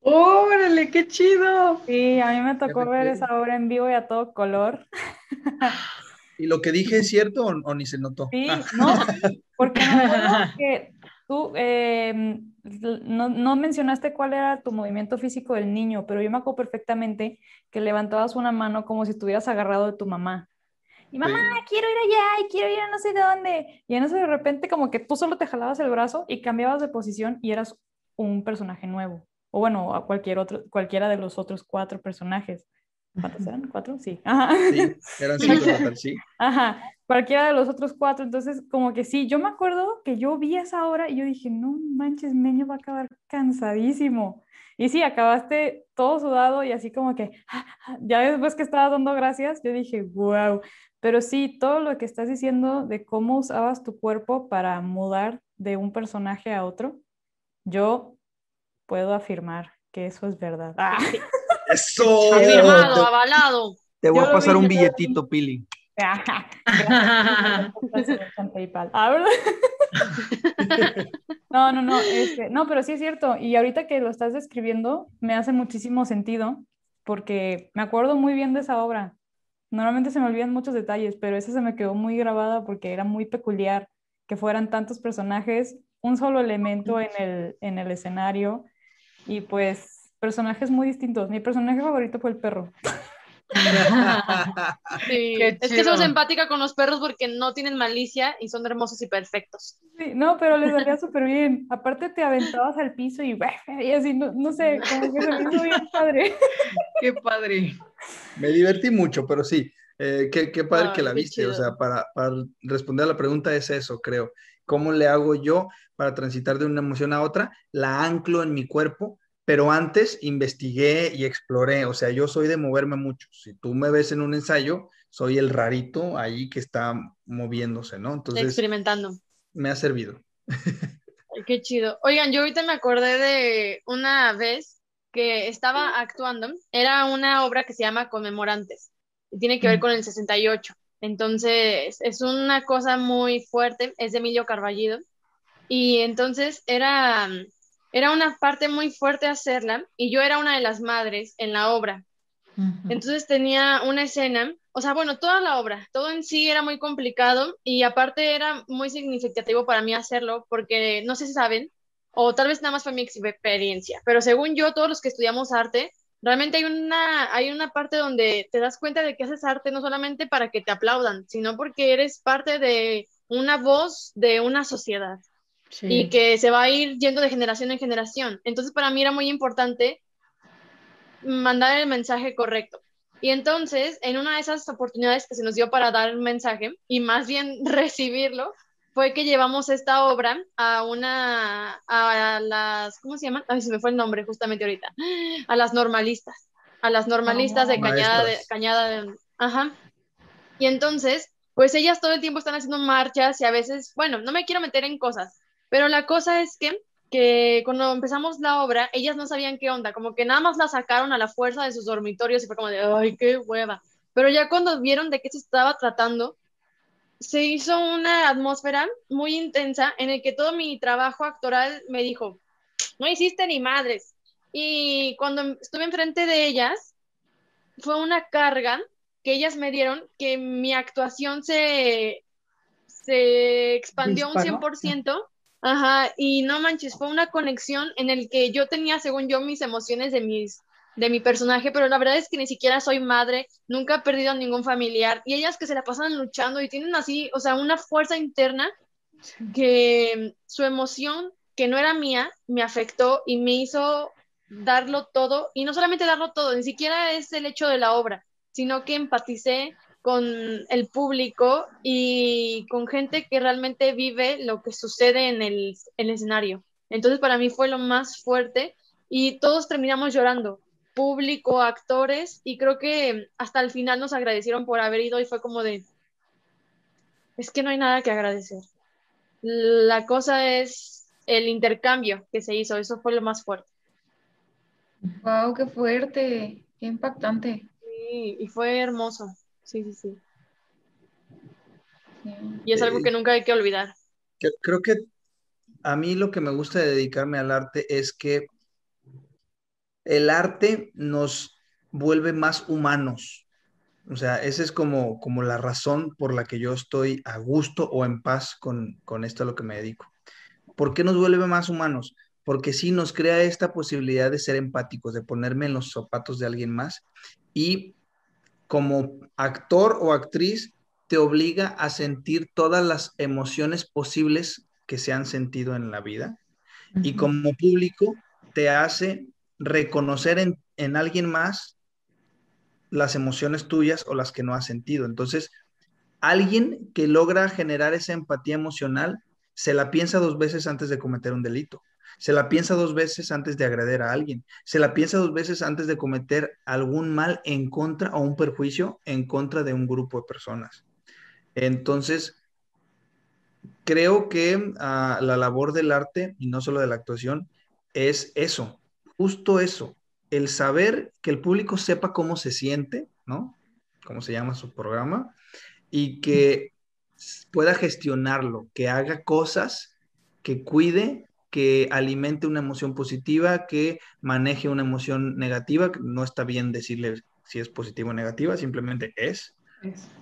D: ¡Órale, qué chido!
A: Sí, a mí me tocó ver esa obra en vivo y a todo color.
E: ¿Y lo que dije es cierto o, ni se notó?
A: Sí, ah. no, porque que tú em, no, mencionaste cuál era tu movimiento físico del niño, pero yo me acuerdo perfectamente que levantabas una mano como si estuvieras agarrado de tu mamá. Y mamá, quiero ir allá y quiero ir a no sé dónde. Y en eso de repente como que tú solo te jalabas el brazo y cambiabas de posición y eras un personaje nuevo o bueno, a cualquier otro, cualquiera de los otros cuatro personajes. ¿Cuántos eran? *laughs* ¿Cuatro? Sí. Ajá.
E: Sí, eran cinco sí. *laughs*
A: Ajá, cualquiera de los otros cuatro. Entonces, como que sí, yo me acuerdo que yo vi esa hora y yo dije, no manches, Meño va a acabar cansadísimo. Y sí, acabaste todo sudado y así como que, ya después que estabas dando gracias, yo dije, wow. Pero sí, todo lo que estás diciendo de cómo usabas tu cuerpo para mudar de un personaje a otro, yo puedo afirmar que eso es verdad. Ah. *laughs*
E: Eso.
B: Afirmado, avalado.
E: Te voy a pasar un billetito, Pili. *laughs* *laughs*
A: no, no, no, este, no, pero sí es cierto. Y ahorita que lo estás describiendo, me hace muchísimo sentido porque me acuerdo muy bien de esa obra. Normalmente se me olvidan muchos detalles, pero esa se me quedó muy grabada porque era muy peculiar que fueran tantos personajes, un solo elemento en el, en el escenario y pues personajes muy distintos. Mi personaje favorito fue el perro. *laughs*
B: sí, es que sos empática con los perros porque no tienen malicia y son hermosos y perfectos.
A: Sí, no, pero les salía súper bien. Aparte te aventabas al piso y, y así, no, sé, como que se me hizo bien padre. *laughs*
D: Qué padre.
E: Me divertí mucho, pero sí, eh, qué, qué, padre que la viste. O sea, para, para responder a la pregunta es eso, creo. ¿Cómo le hago yo para transitar de una emoción a otra? La anclo en mi cuerpo, pero antes investigué y exploré. O sea, yo soy de moverme mucho. Si tú me ves en un ensayo, soy el rarito ahí que está moviéndose, ¿no?
B: Entonces, experimentando.
E: Me ha servido.
B: qué chido. Oigan, yo ahorita me acordé de una vez que estaba actuando. Era una obra que se llama Conmemorantes y tiene que ver con el 68. Entonces, es una cosa muy fuerte, es de Emilio Carballido. Y entonces era, era una parte muy fuerte hacerla y yo era una de las madres en la obra. Entonces tenía una escena, o sea, bueno, toda la obra, todo en sí era muy complicado y aparte era muy significativo para mí hacerlo porque no sé si saben, o tal vez nada más fue mi experiencia, pero según yo, todos los que estudiamos arte, realmente hay una, hay una parte donde te das cuenta de que haces arte no solamente para que te aplaudan, sino porque eres parte de una voz de una sociedad y que se va a ir yendo de generación en generación. Entonces para mí era muy importante mandar el mensaje correcto. Y entonces, en una de esas oportunidades que se nos dio para dar el mensaje y más bien *laughs* recibirlo, fue que llevamos esta obra a una, a las, ¿cómo se llaman? Ay, se me fue el nombre justamente ahorita, a las normalistas, a las normalistas de Cañada, de, Cañada de, ajá. Y entonces, pues ellas todo el tiempo están haciendo marchas y a veces, bueno, no me quiero meter en cosas, pero la cosa es que, que cuando empezamos la obra, ellas no sabían qué onda, como que nada más la sacaron a la fuerza de sus dormitorios y fue como de, ay, qué hueva. Pero ya cuando vieron de qué se estaba tratando, se hizo una atmósfera muy intensa en el que todo mi trabajo actoral me dijo, no hiciste ni madres. Y cuando estuve enfrente de ellas, fue una carga que ellas me dieron que mi actuación se, se expandió un 100%. Ajá, y no manches, fue una conexión en el que yo tenía, según yo, mis emociones de mis de mi personaje, pero la verdad es que ni siquiera soy madre, nunca he perdido a ningún familiar, y ellas que se la pasan luchando y tienen así, o sea, una fuerza interna que su emoción, que no era mía, me afectó y me hizo darlo todo, y no solamente darlo todo, ni siquiera es el hecho de la obra, sino que empaticé con el público y con gente que realmente vive lo que sucede en el, el escenario. Entonces para mí fue lo más fuerte y todos terminamos llorando público, actores, y creo que hasta el final nos agradecieron por haber ido y fue como de, es que no hay nada que agradecer. La cosa es el intercambio que se hizo, eso fue lo más fuerte.
C: Wow, qué fuerte, qué impactante.
B: Sí, y fue hermoso. Sí, sí, sí. Y es algo que nunca hay que olvidar.
E: Creo que a mí lo que me gusta de dedicarme al arte es que el arte nos vuelve más humanos. O sea, esa es como, como la razón por la que yo estoy a gusto o en paz con, con esto a lo que me dedico. ¿Por qué nos vuelve más humanos? Porque sí nos crea esta posibilidad de ser empáticos, de ponerme en los zapatos de alguien más y como actor o actriz te obliga a sentir todas las emociones posibles que se han sentido en la vida. Y como público te hace reconocer en, alguien más las emociones tuyas o las que no has sentido. Entonces, alguien que logra generar esa empatía emocional se la piensa dos veces antes de cometer un delito, se la piensa dos veces antes de agredir a alguien, se la piensa dos veces antes de cometer algún mal en contra o un perjuicio en contra de un grupo de personas. Entonces, creo que ah, la labor del arte, y no solo de la actuación, es eso, justo eso, el saber que el público sepa cómo se siente, ¿no? Cómo se llama su programa, y que pueda gestionarlo, que haga cosas, que cuide, que alimente una emoción positiva, que maneje una emoción negativa, no está bien decirle si es positiva o negativa, simplemente es.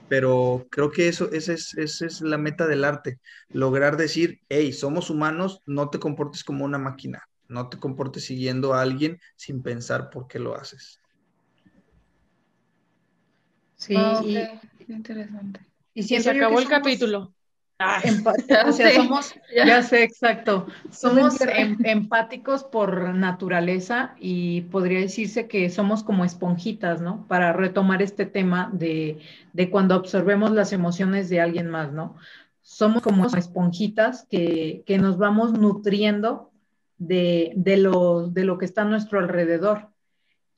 E: Pero creo que eso, esa es, esa es la meta del arte, lograr decir, hey, somos humanos, no te comportes como una máquina, no te comportes siguiendo a alguien sin pensar por qué lo haces.
C: Sí, interesante.
B: Y si se acabó el capítulo.
D: Ah, *laughs* o sea, somos, ya sé, exacto. Somos em, *laughs* empáticos por naturaleza y podría decirse que somos como esponjitas, ¿no? Para retomar este tema de, de cuando absorbemos las emociones de alguien más, ¿no? Somos como esponjitas que, que nos vamos nutriendo de, de, lo, de lo que está a nuestro alrededor.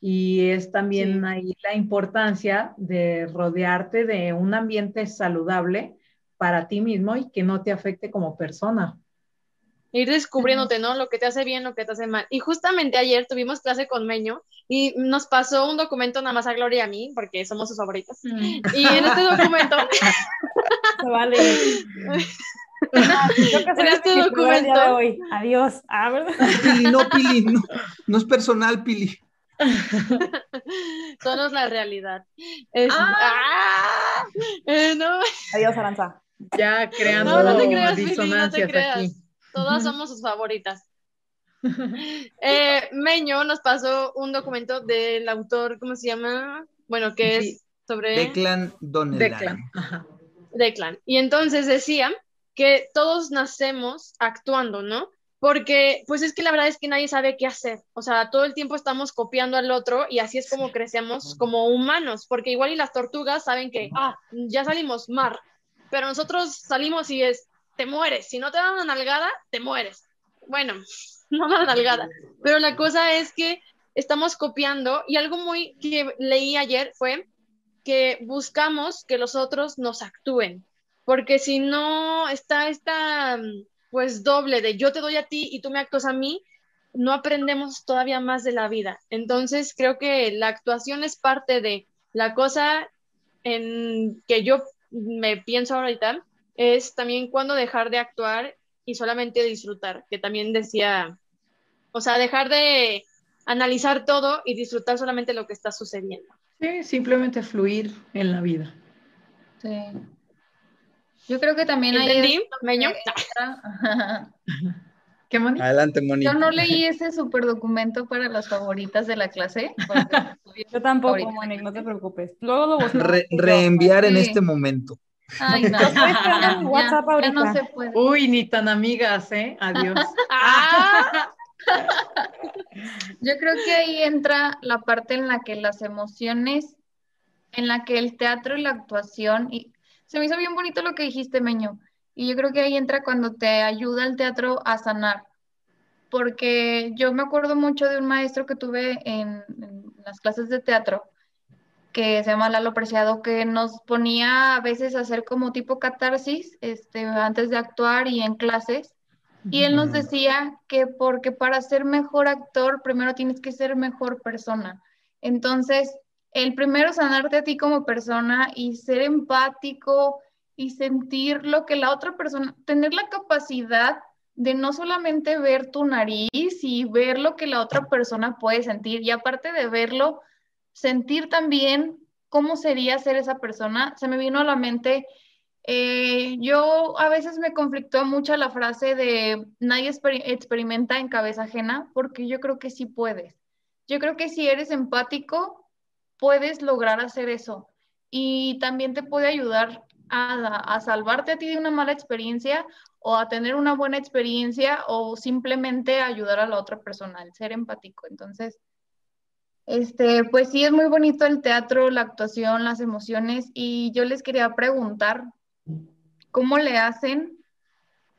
D: Y es también ahí la importancia de rodearte de un ambiente saludable para ti mismo y que no te afecte como persona.
B: Ir descubriéndote, ¿no? Lo que te hace bien, lo que te hace mal. Y justamente ayer tuvimos clase con Meño y nos pasó un documento nada más a Gloria y a mí, porque somos sus favoritas. Mm. Y en este documento... *laughs*
A: vale. *laughs* en este documento. De hoy. Adiós. Ah, ¿verdad?
E: Pili, no, Pili, no, es personal, Pili. *laughs*
B: Solo es la realidad. ah. ¡Ah! Eh, no.
A: Adiós, Aranza.
D: Ya creando no, no disonancias aquí.
B: Todas somos sus favoritas. *laughs* Eh, Meño nos pasó un documento del autor, ¿cómo se llama? Bueno, que es sobre...
E: Declan Donnelly.
B: Declan. Y entonces decía que todos nacemos actuando, ¿no? Porque, pues es que la verdad es que nadie sabe qué hacer. O sea, todo el tiempo estamos copiando al otro y así es como crecemos como humanos. Porque igual y las tortugas saben que, ah, ya salimos mar. Pero nosotros salimos y es, te mueres. Si no te dan una nalgada, te mueres. Bueno, *laughs* no una nalgada. Pero la cosa es que estamos copiando y algo muy que leí ayer fue que buscamos que los otros nos actúen porque si no está esta, pues doble de yo te doy a ti y tú me actúas a mí, no aprendemos todavía más de la vida. Entonces creo que la actuación es parte de la cosa en que yo me pienso ahorita, es también cuando dejar de actuar y solamente disfrutar, que también decía, o sea, dejar de analizar todo y disfrutar solamente lo que está sucediendo.
D: Sí, simplemente fluir en la vida.
C: Sí. Yo creo que también hay...
B: ¿Entendí, Meño? *laughs* *laughs*
D: ¿Qué, Moni?
E: Adelante, Moni.
C: Yo no leí ese super documento para las favoritas de la clase. *laughs*
A: Yo tampoco,
C: Favorita.
A: Moni, no te preocupes. Luego lo buscamos.
E: Re- reenviar en
C: Sí.
E: este momento.
C: Ay, no.
A: Lo puedes poner en
C: Ya,
A: WhatsApp
C: ya
A: ahorita.
C: no se puede.
D: Uy, ni tan amigas, ¿eh? Adiós. *laughs*
B: ¡Ah!
C: Yo creo que ahí entra la parte en la que las emociones, en la que el teatro y la actuación, y se me hizo bien bonito lo que dijiste, Meño, y yo creo que ahí entra cuando te ayuda el teatro a sanar, porque yo me acuerdo mucho de un maestro que tuve en, en las clases de teatro, que se llama Lalo Preciado, que nos ponía a veces a hacer como tipo catarsis, este, antes de actuar y en clases. Y él nos decía que porque para ser mejor actor, primero tienes que ser mejor persona. Entonces, el primero sanarte a ti como persona y ser empático y sentir lo que la otra persona, tener la capacidad de no solamente ver tu nariz y ver lo que la otra persona puede sentir, y aparte de verlo, sentir también cómo sería ser esa persona. Se me vino a la mente eh, yo a veces me conflictó mucho la frase de nadie exper- experimenta en cabeza ajena, porque yo creo que sí puedes. Yo creo que si eres empático, puedes lograr hacer eso. Y también te puede ayudar a, salvarte a ti de una mala experiencia o a tener una buena experiencia o simplemente ayudar a la otra persona, el ser empático. Entonces, este, pues sí, es muy bonito el teatro, la actuación, las emociones. Y yo les quería preguntar, ¿cómo le hacen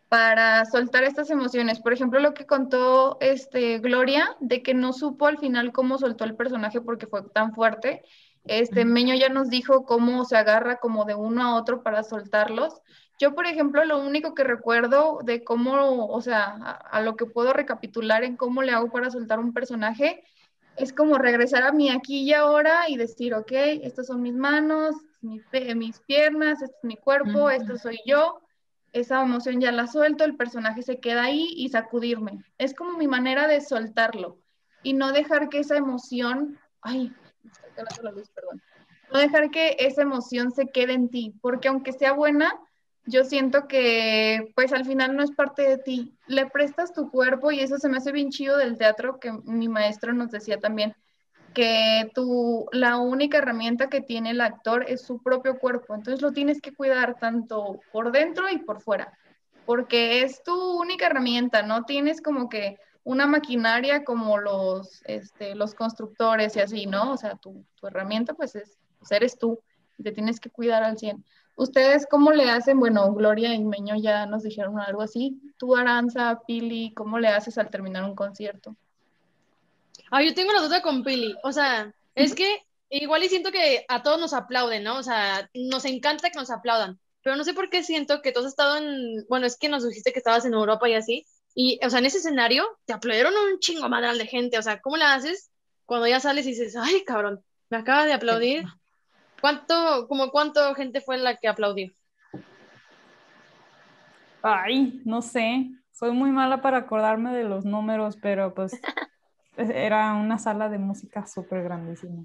C: para soltar estas emociones? Por ejemplo, lo que contó este, Gloria, de que no supo al final cómo soltó el personaje porque fue tan fuerte. Este, Meño ya nos dijo cómo se agarra como de uno a otro para soltarlos. Yo, por ejemplo, lo único que recuerdo de cómo, o sea, a, a lo que puedo recapitular en cómo le hago para soltar un personaje, es como regresar a mi aquí y ahora y decir, ok, estas son mis manos, mis, piernas, este es mi cuerpo, esto soy yo, esa emoción ya la suelto, el personaje se queda ahí y sacudirme. Es como mi manera de soltarlo y no dejar que esa emoción, ay, no dejar que esa emoción se quede en ti, porque aunque sea buena, yo siento que pues al final no es parte de ti. Le prestas tu cuerpo y eso se me hace bien chido del teatro que mi maestro nos decía también, que tu, la única herramienta que tiene el actor es su propio cuerpo, entonces lo tienes que cuidar tanto por dentro y por fuera, porque es tu única herramienta, no tienes como que una maquinaria como los, este, los constructores y así, ¿no? O sea, tu, tu herramienta pues es, pues eres tú, te tienes que cuidar al 100. ¿Ustedes cómo le hacen? Bueno, Gloria y Meño ya nos dijeron algo así. Tú, Aranza, Pili, ¿cómo le haces al terminar un concierto?
B: Ah, yo tengo la duda con Pili. O sea, es que igual y siento que a todos nos aplauden, ¿no? O sea, nos encanta que nos aplaudan. Pero no sé por qué siento que tú has estado en. Bueno, es que nos dijiste que estabas en Europa y así. Y, o sea, en ese escenario te aplaudieron un chingo madral de gente. O sea, ¿cómo la haces cuando ya sales y dices, ay, cabrón, me acaba de aplaudir? ¿Cuánto, como cuánto gente fue la que aplaudió?
A: Ay, no sé. Soy muy mala para acordarme de los números, pero pues *laughs* era una sala de música súper grandísima.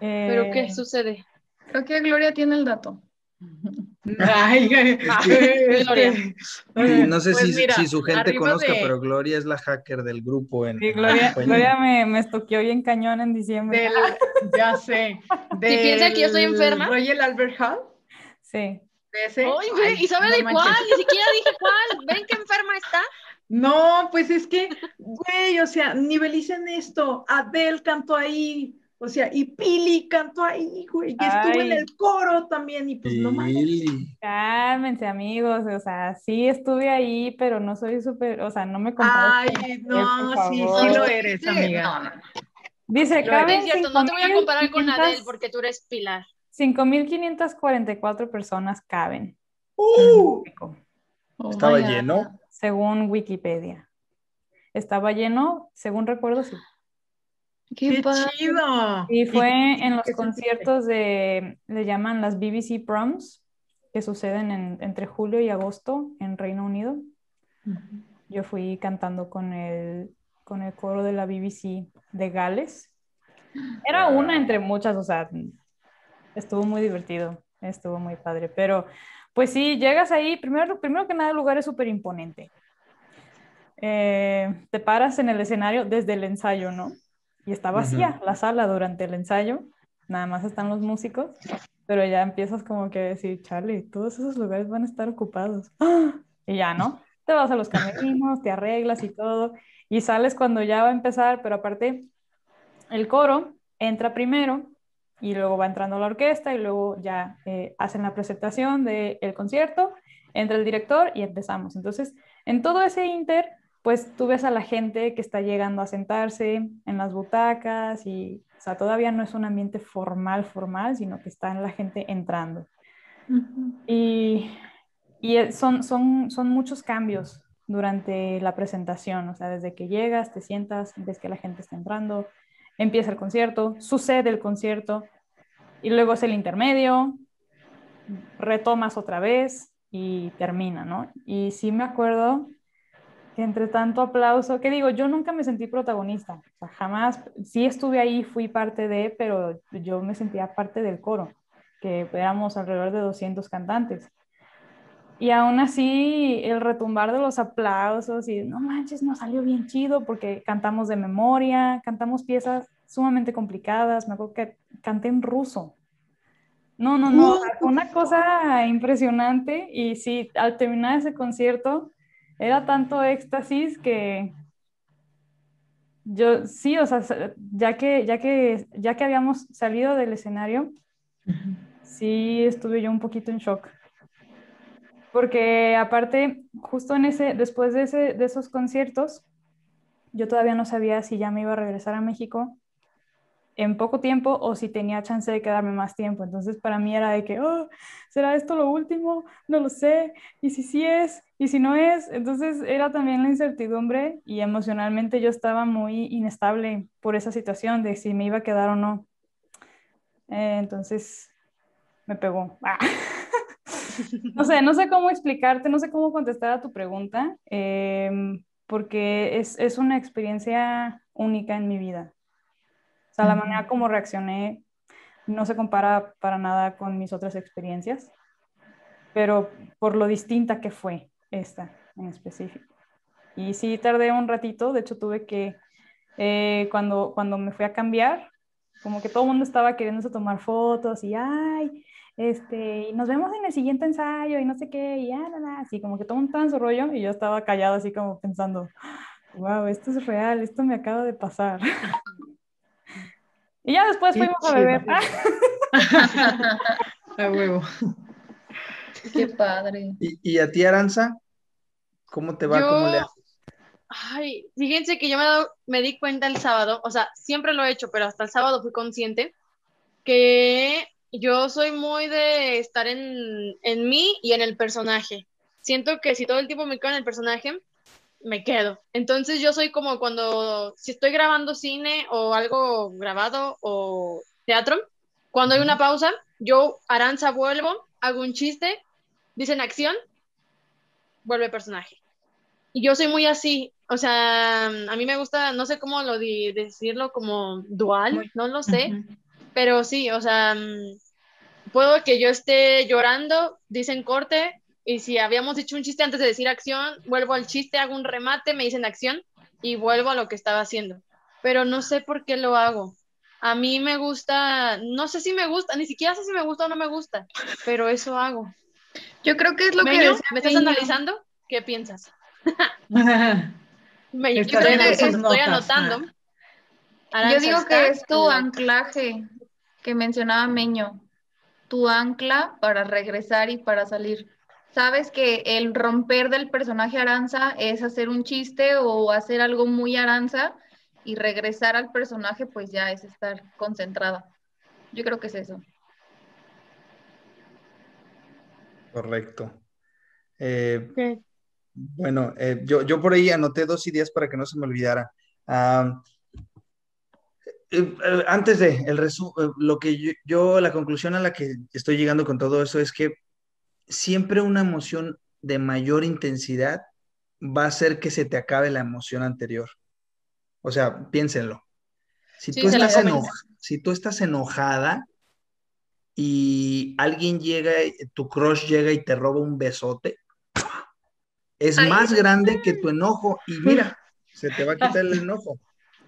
B: ¿Pero
A: Eh,
B: qué sucede?
C: Creo que Gloria tiene el dato. *laughs*
D: Ay, *laughs* este,
B: Gloria.
E: No sé
D: pues
E: si,
D: mira,
E: si su gente conozca,
D: de-
E: pero Gloria es la hacker del grupo en
A: sí, Gloria. Gloria me, me estoqueó bien cañón en diciembre.
D: del, ya sé. *laughs*
B: Si piensa que yo estoy
D: del
B: enferma.
D: Royal Albert Hall.
A: Sí.
D: de ese.
B: Ay, güey,
D: Ay,
B: ¿y sabe
D: no
B: de
D: manches.
B: cuál? Ni siquiera dije cuál. ¿Ven qué enferma está?
D: No, pues es que, güey, o sea, nivelicen esto. Adele cantó ahí, o sea, y Pili cantó ahí, güey, y estuvo en el coro también, y pues no mames.
E: Pili.
A: Cálmense, amigos. O sea, sí estuve ahí, pero no soy súper, o sea, no me comparo.
D: Ay,
A: él,
D: no, sí, sí lo eres,
C: Sí,
D: amiga.
C: no, no, no.
A: Dice,
B: No
A: caben
B: es cierto, no te voy a comparar con
A: 5,500
B: Adele porque tú eres Pilar.
A: 5.544 personas caben,
D: Uh,
C: Oh
E: ¿Estaba lleno?
A: según Wikipedia. Estaba lleno, según recuerdo, sí.
C: Qué,
D: qué chido.
A: Y fue en los
D: sentiste?
A: conciertos de, le llaman las BBC Proms, que suceden entre julio y agosto en Reino Unido. Yo fui cantando con el, con el coro de la BBC de Gales. Era una entre muchas, o sea, estuvo muy divertido, estuvo muy padre, pero pues sí, llegas ahí, primero, primero que nada el lugar es súper imponente. Eh, te paras en el escenario desde el ensayo, ¿no? Y está vacía la sala durante el ensayo, nada más están los músicos, pero ya empiezas como que a decir, Charlie, todos esos lugares van a estar ocupados. Y ya, ¿no? Te vas a los camerinos, te arreglas y todo, y sales cuando ya va a empezar, pero aparte, el coro entra primero y luego va entrando la orquesta y luego ya eh, hacen la presentación del concierto, entra el director y empezamos. Entonces, en todo ese inter, pues tú ves a la gente que está llegando a sentarse en las butacas y, o sea, todavía no es un ambiente formal, formal, sino que está la gente entrando. Y, y son, son, son muchos cambios durante la presentación, o sea, desde que llegas, te sientas, ves que la gente está entrando, empieza el concierto, sucede el concierto y luego es el intermedio, retomas otra vez y termina, ¿no? Y sí me acuerdo que entre tanto aplauso, que digo, yo nunca me sentí protagonista, o sea, jamás, sí estuve ahí, fui parte de, pero yo me sentía parte del coro, que éramos alrededor de 200 cantantes. Y aún así, el retumbar de los aplausos y no manches, nos salió bien chido porque cantamos de memoria, cantamos piezas sumamente complicadas. Me acuerdo que canté en ruso. No, no, no, una cosa impresionante. Y sí, al terminar ese concierto, era tanto éxtasis que yo sí, o sea, ya que, ya que, ya que habíamos salido del escenario, sí estuve yo un poquito en shock. Porque aparte, justo en ese, después de, ese, de esos conciertos, yo todavía no sabía si ya me iba a regresar a México en poco tiempo o si tenía chance de quedarme más tiempo. Entonces para mí era de que, oh, ¿será esto lo último? No lo sé. ¿Y si sí es? ¿Y si no es? Entonces era también la incertidumbre y emocionalmente yo estaba muy inestable por esa situación de si me iba a quedar o no. Eh, entonces me pegó. *laughs* no sé, no sé cómo explicarte, no sé cómo contestar a tu pregunta, em, porque es, es una experiencia única en mi vida sea, la manera como reaccioné no se compara para nada con mis otras experiencias, pero por lo distinta que fue esta en específico. Y sí tardé un ratito, de hecho tuve que, eh, cuando, cuando me fui a cambiar, como que todo el mundo estaba queriéndose tomar fotos y, ay, este, y nos vemos en el siguiente ensayo y no sé qué, y ya, nada, así como que todo un tan su rollo y yo estaba callado así como pensando, wow, esto es real, esto me acaba de pasar. *laughs* Y ya después fuimos a beber. *laughs*
D: a huevo.
C: Qué padre.
E: ¿Y, a ti, Aranza? ¿Cómo te va? ¿Cómo le haces?
B: Ay, fíjense que yo me, me di cuenta el sábado, o sea, siempre lo he hecho, pero hasta el sábado fui consciente que yo soy muy de estar en, en mí y en el personaje. Siento que si todo el tiempo me quedo en el personaje, me quedo. Entonces yo soy como cuando, si estoy grabando cine o algo grabado o teatro, cuando hay una pausa, yo, Aranza, vuelvo, hago un chiste, dicen acción, vuelve personaje. Y yo soy muy así, o sea, a mí me gusta, no sé cómo lo decirlo, como dual, no lo sé, pero sí, o sea, mm, puedo que yo esté llorando, dicen corte, y si habíamos dicho un chiste antes de decir acción, vuelvo al chiste, hago un remate, me dicen acción y vuelvo a lo que estaba haciendo. Pero no sé por qué lo hago. A mí me gusta, no sé si me gusta, ni siquiera sé si me gusta o no me gusta, pero eso hago.
C: Yo creo que es lo que...
B: ¿Me estás analizando? ¿Qué piensas? *laughs* me, estoy, anotando.
C: Yo digo que es tu anclaje que mencionaba Meño, tu ancla para regresar y para salir sabes que el romper del personaje Aranza es hacer un chiste o hacer algo muy Aranza y regresar al personaje pues ya es estar concentrada. Yo creo que es eso.
E: Correcto. Eh, bueno, eh, yo, por ahí anoté dos ideas para que no se me olvidara. Eh, antes de el resumen, lo que yo, la conclusión a la que estoy llegando con todo eso es que siempre una emoción de mayor intensidad va a hacer que se te acabe la emoción anterior. O sea, piénsenlo. Si, tú, estás si tú estás enojada y alguien llega, tu crush llega y te roba un besote, es más grande que tu enojo y *laughs* mira, se te va a quitar el enojo.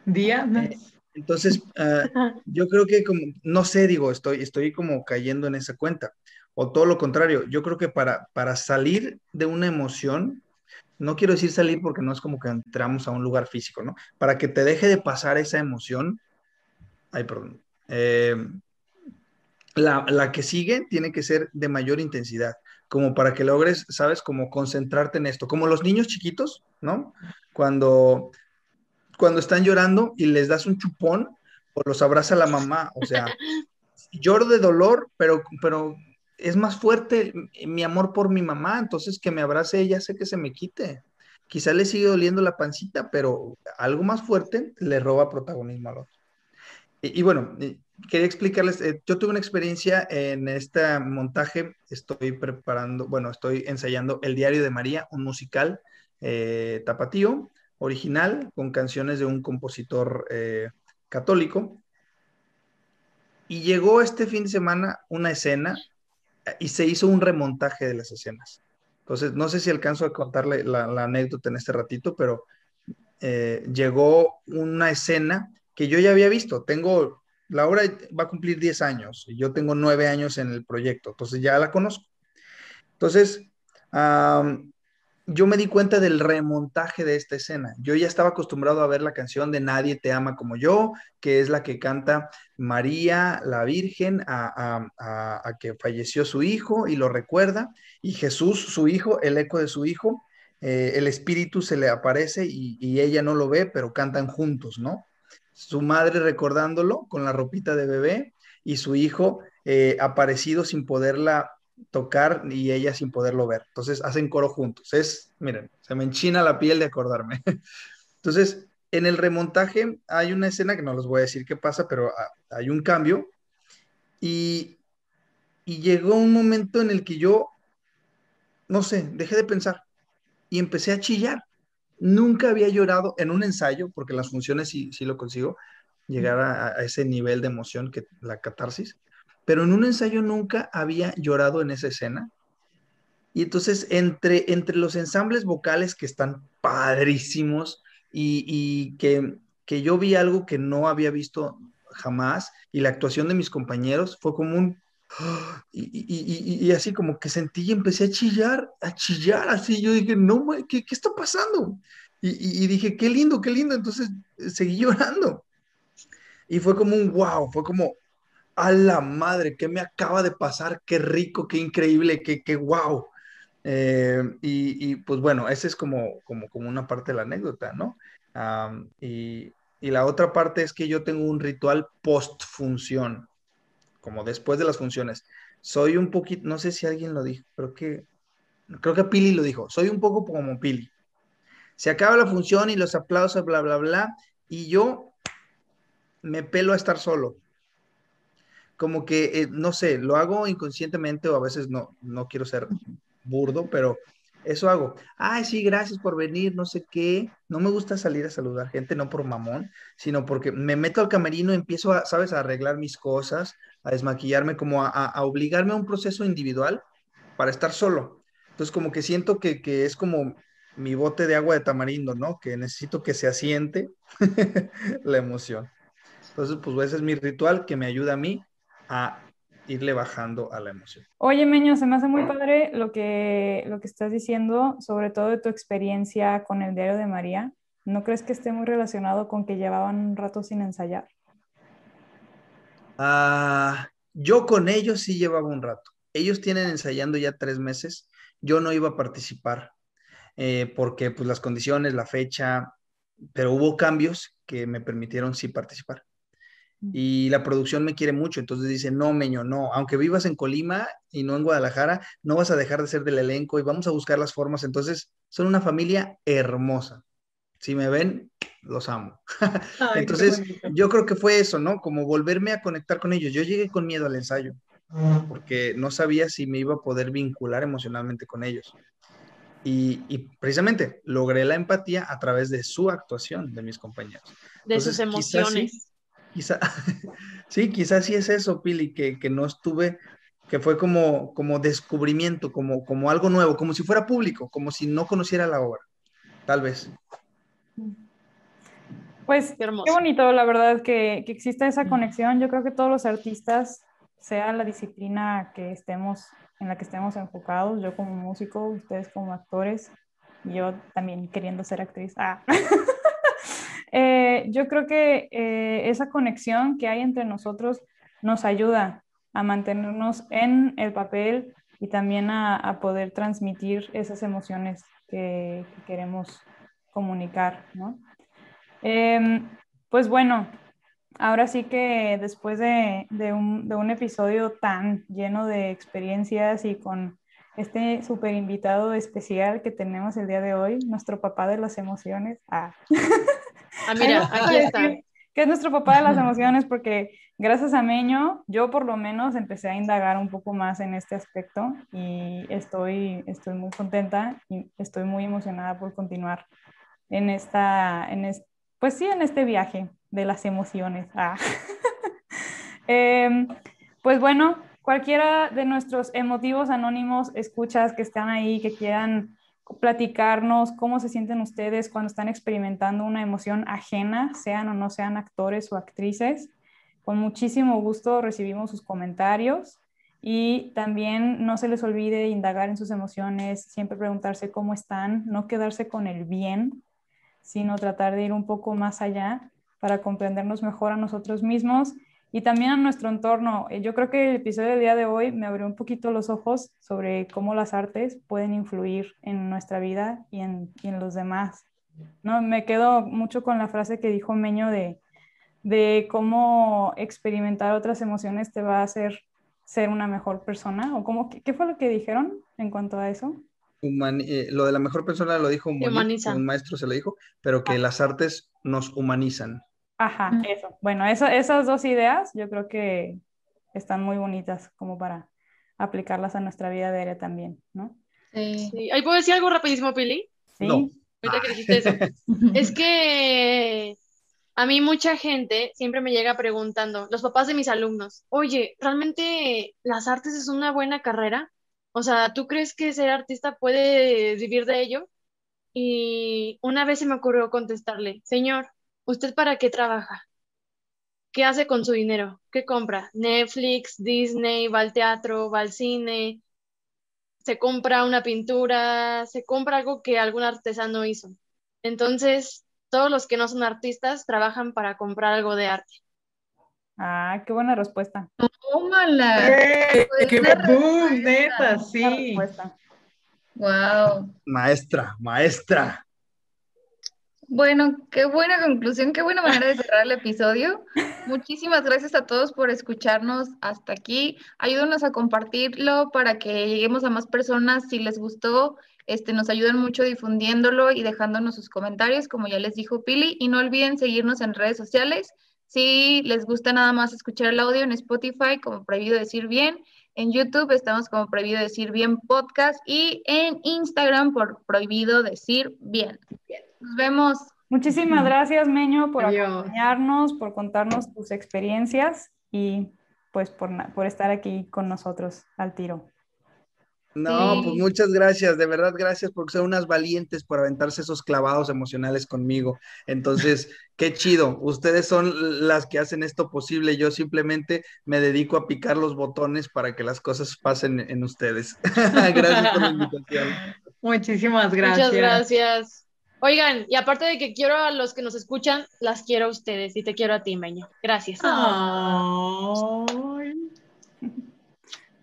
D: Diana.
E: Eh, entonces, ah, yo creo que como, no sé, digo, estoy, estoy como cayendo en esa cuenta. O todo lo contrario, yo creo que para, para salir de una emoción, no quiero decir salir porque no es como que entramos a un lugar físico, ¿no? Para que te deje de pasar esa emoción, ay, perdón, eh, la, la, que sigue tiene que ser de mayor intensidad, como para que logres, ¿sabes? Como concentrarte en esto, como los niños chiquitos, ¿no? Cuando cuando están llorando y les das un chupón o los abraza la mamá, o sea, *laughs* lloro de dolor, pero, pero es más fuerte mi amor por mi mamá, entonces que me abrace ella sé que se me quite. Quizá le sigue doliendo la pancita, pero algo más fuerte le roba protagonismo al otro. Y, bueno, quería explicarles, eh, yo tuve una experiencia en este montaje, estoy preparando, bueno, estoy ensayando El Diario de María, un musical eh, tapatío, original con canciones de un compositor eh, católico. Y llegó este fin de semana una escena y se hizo un remontaje de las escenas. Entonces, no sé si alcanzo a contarle la, anécdota en este ratito, pero eh, llegó una escena que yo ya había visto. Tengo, la obra va a cumplir 10 años y yo tengo 9 años en el proyecto, entonces ya la conozco. Entonces, yo me di cuenta del remontaje de esta escena. Yo ya estaba acostumbrado a ver la canción de Nadie te ama como yo, que es la que canta María, la Virgen, a, que falleció su hijo y lo recuerda, y Jesús, su hijo, el eco de su hijo, eh, el espíritu se le aparece y, ella no lo ve, pero cantan juntos, ¿no? Su madre recordándolo con la ropita de bebé y su hijo eh, aparecido sin poderla tocar y ella sin poderlo ver. Entonces hacen coro juntos. Es, miren, se me enchina la piel de acordarme. *laughs* Entonces, en el remontaje hay una escena que no les voy a decir qué pasa, pero ah, hay un cambio. Y, y llegó un momento en el que yo, no sé, dejé de pensar y empecé a chillar. Nunca había llorado en un ensayo, porque las funciones sí, sí lo consigo, llegar a, a ese nivel de emoción que la catarsis pero en un ensayo nunca había llorado en esa escena. Y entonces entre, entre los ensambles vocales que están padrísimos y, que, que yo vi algo que no había visto jamás y la actuación de mis compañeros fue como un... *gasps* Y, así como que sentí y empecé a chillar, a chillar así. Yo dije, no, ¿qué, qué está pasando? Y, dije, qué lindo, qué lindo. Entonces seguí *laughs* llorando. Y fue como un wow, fue como, a la madre, ¿qué me acaba de pasar? Qué rico, qué increíble, qué, qué wow. Eh, y, pues bueno, esa es como, como, como una parte de la anécdota, ¿no? y, y, la otra parte es que yo tengo un ritual post función, como después de las funciones. Soy un poquito, no sé si alguien lo dijo, creo que, creo que Pili lo dijo, soy un poco como Pili. Se acaba la función y los aplausos, bla, bla, bla, y yo me pelo a estar solo como que, eh, no sé, lo hago inconscientemente o a veces no, no quiero ser burdo, pero eso hago. Ay, sí, gracias por venir, no sé qué. No me gusta salir a saludar gente, no por mamón, sino porque me meto al camerino empiezo, a, ¿sabes?, a arreglar mis cosas, a desmaquillarme, como a, obligarme a un proceso individual para estar solo. Entonces, como que siento que, que es como mi bote de agua de tamarindo, ¿no? Que necesito que se asiente *laughs* la emoción. Entonces, pues ese es mi ritual que me ayuda a mí a irle bajando a la emoción.
A: Oye, Meño, se me hace muy padre lo que, lo que estás diciendo, sobre todo de tu experiencia con el diario de María. ¿No crees que esté muy relacionado con que llevaban un rato sin ensayar?
E: Ah, yo con ellos sí llevaba un rato. Ellos tienen ensayando ya tres meses. Yo no iba a participar eh, porque pues las condiciones, la fecha, pero hubo cambios que me permitieron sí participar y la producción me quiere mucho, entonces dice, no, Meño, no, aunque vivas en Colima y no en Guadalajara, no vas a dejar de ser del elenco y vamos a buscar las formas, entonces son una familia hermosa. Si me ven, los amo. *laughs* entonces, yo creo que fue eso, ¿no? Como volverme a conectar con ellos. Yo llegué con miedo al ensayo. porque no sabía si me iba a poder vincular emocionalmente con ellos. Y, precisamente logré la empatía a través de su actuación de mis compañeros.
B: De sus emociones.
E: Quizá, *laughs* sí, quizás sí es eso, Pili, que, que no estuve, que fue como, como descubrimiento, como, como algo nuevo, como si fuera público, como si no conociera la obra, tal vez.
A: Pues qué, bonito, la verdad, que, que exista esa conexión. Yo creo que todos los artistas, sea la disciplina que estemos, en la que estemos enfocados, yo como músico, ustedes como actores, yo también queriendo ser actriz. Ah. *laughs* Eh, yo creo que eh, esa conexión que hay entre nosotros nos ayuda a mantenernos en el papel y también a, poder transmitir esas emociones que, queremos comunicar, ¿no? Em, pues bueno, ahora sí que después de, un, de, un, episodio tan lleno de experiencias y con este súper invitado especial que tenemos el día de hoy, nuestro papá de las emociones. Ah. *laughs*
B: Ah, mira, aquí está.
A: Que es nuestro papá de las emociones, porque gracias a Meño, yo por lo menos empecé a indagar un poco más en este aspecto y estoy, estoy muy contenta y estoy muy emocionada por continuar en esta, en pues sí, en este viaje de las emociones. Ah. *laughs* Em, pues bueno, cualquiera de nuestros emotivos anónimos escuchas que están ahí, que quieran platicarnos cómo se sienten ustedes cuando están experimentando una emoción ajena, sean o no sean actores o actrices. Con muchísimo gusto recibimos sus comentarios y también no se les olvide indagar en sus emociones, siempre preguntarse cómo están, no quedarse con el bien, sino tratar de ir un poco más allá para comprendernos mejor a nosotros mismos y también a nuestro entorno. Eh, yo creo que el episodio del día de hoy me abrió un poquito los ojos sobre cómo las artes pueden influir en nuestra vida y en, en los demás. ¿no? Me quedo mucho con la frase que dijo Meño de, de cómo experimentar otras emociones te va a hacer ser una mejor persona. ¿O cómo, qué, fue lo que dijeron en cuanto a eso?
E: Eh, lo de la mejor persona lo dijo un, un maestro, se lo dijo, pero que ah. las artes nos humanizan.
A: Ajá, eso. Bueno, esas dos ideas yo creo que están muy bonitas como para aplicarlas a nuestra vida diaria también, ¿no?
B: Sí. sí. ¿Puedo decir algo rapidísimo, Pili?
A: Sí. No.
B: Ahorita que dijiste eso. *laughs* es que a mí mucha gente siempre me llega preguntando, los papás de mis alumnos, oye, ¿realmente las artes es una buena carrera? O sea, ¿tú crees que ser artista puede vivir de ello? Y una vez se me ocurrió contestarle, señor, ¿Usted para qué trabaja? ¿Qué hace con su dinero? ¿Qué compra? Netflix, Disney, va al teatro, va al cine, se compra una pintura, se compra algo que algún artesano hizo. Entonces, todos los que no son artistas trabajan para comprar algo de arte.
A: Ah, qué buena respuesta.
D: ¡Tómala! ¡Eh! ¡Qué boom! Neta, sí.
E: Wow. Maestra, maestra.
C: Bueno, qué buena conclusión, qué buena manera de cerrar el episodio. *laughs* Muchísimas gracias a todos por escucharnos hasta aquí. Ayúdenos a compartirlo para que lleguemos a más personas. Si les gustó, este, nos ayudan mucho difundiéndolo y dejándonos sus comentarios, como ya les dijo Pili. Y no olviden seguirnos en redes sociales. Si les gusta nada más escuchar el audio en Spotify, como Prohibido Decir Bien. En YouTube estamos como Prohibido Decir Bien Podcast y en Instagram por Prohibido Decir Bien. Nos vemos.
A: Muchísimas gracias, Meño, por acompañarnos, por contarnos tus experiencias y pues por, por estar aquí con nosotros al tiro.
E: No, pues muchas gracias, de verdad gracias porque son unas valientes por aventarse esos clavados emocionales conmigo. Entonces, *laughs* qué chido, ustedes son las que hacen esto posible, yo simplemente me dedico a picar los botones para que las cosas pasen en ustedes. *laughs* gracias por la invitación.
D: Muchísimas gracias.
B: Muchas gracias. Oigan, y aparte de que quiero a los que nos escuchan, las quiero a ustedes y te quiero a ti, Meño. Gracias.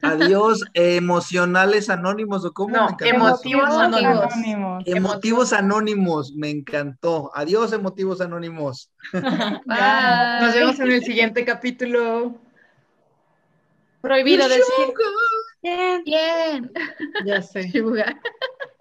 E: Adiós, emocionales anónimos, ¿o cómo?
D: No, emotivos anónimos.
E: Emotivos anónimos, me encantó. Adiós, emotivos anónimos. *laughs*
D: Nos vemos en el siguiente capítulo.
B: Prohibido decir.
C: Bien. Bien.
D: Ya sé. *laughs*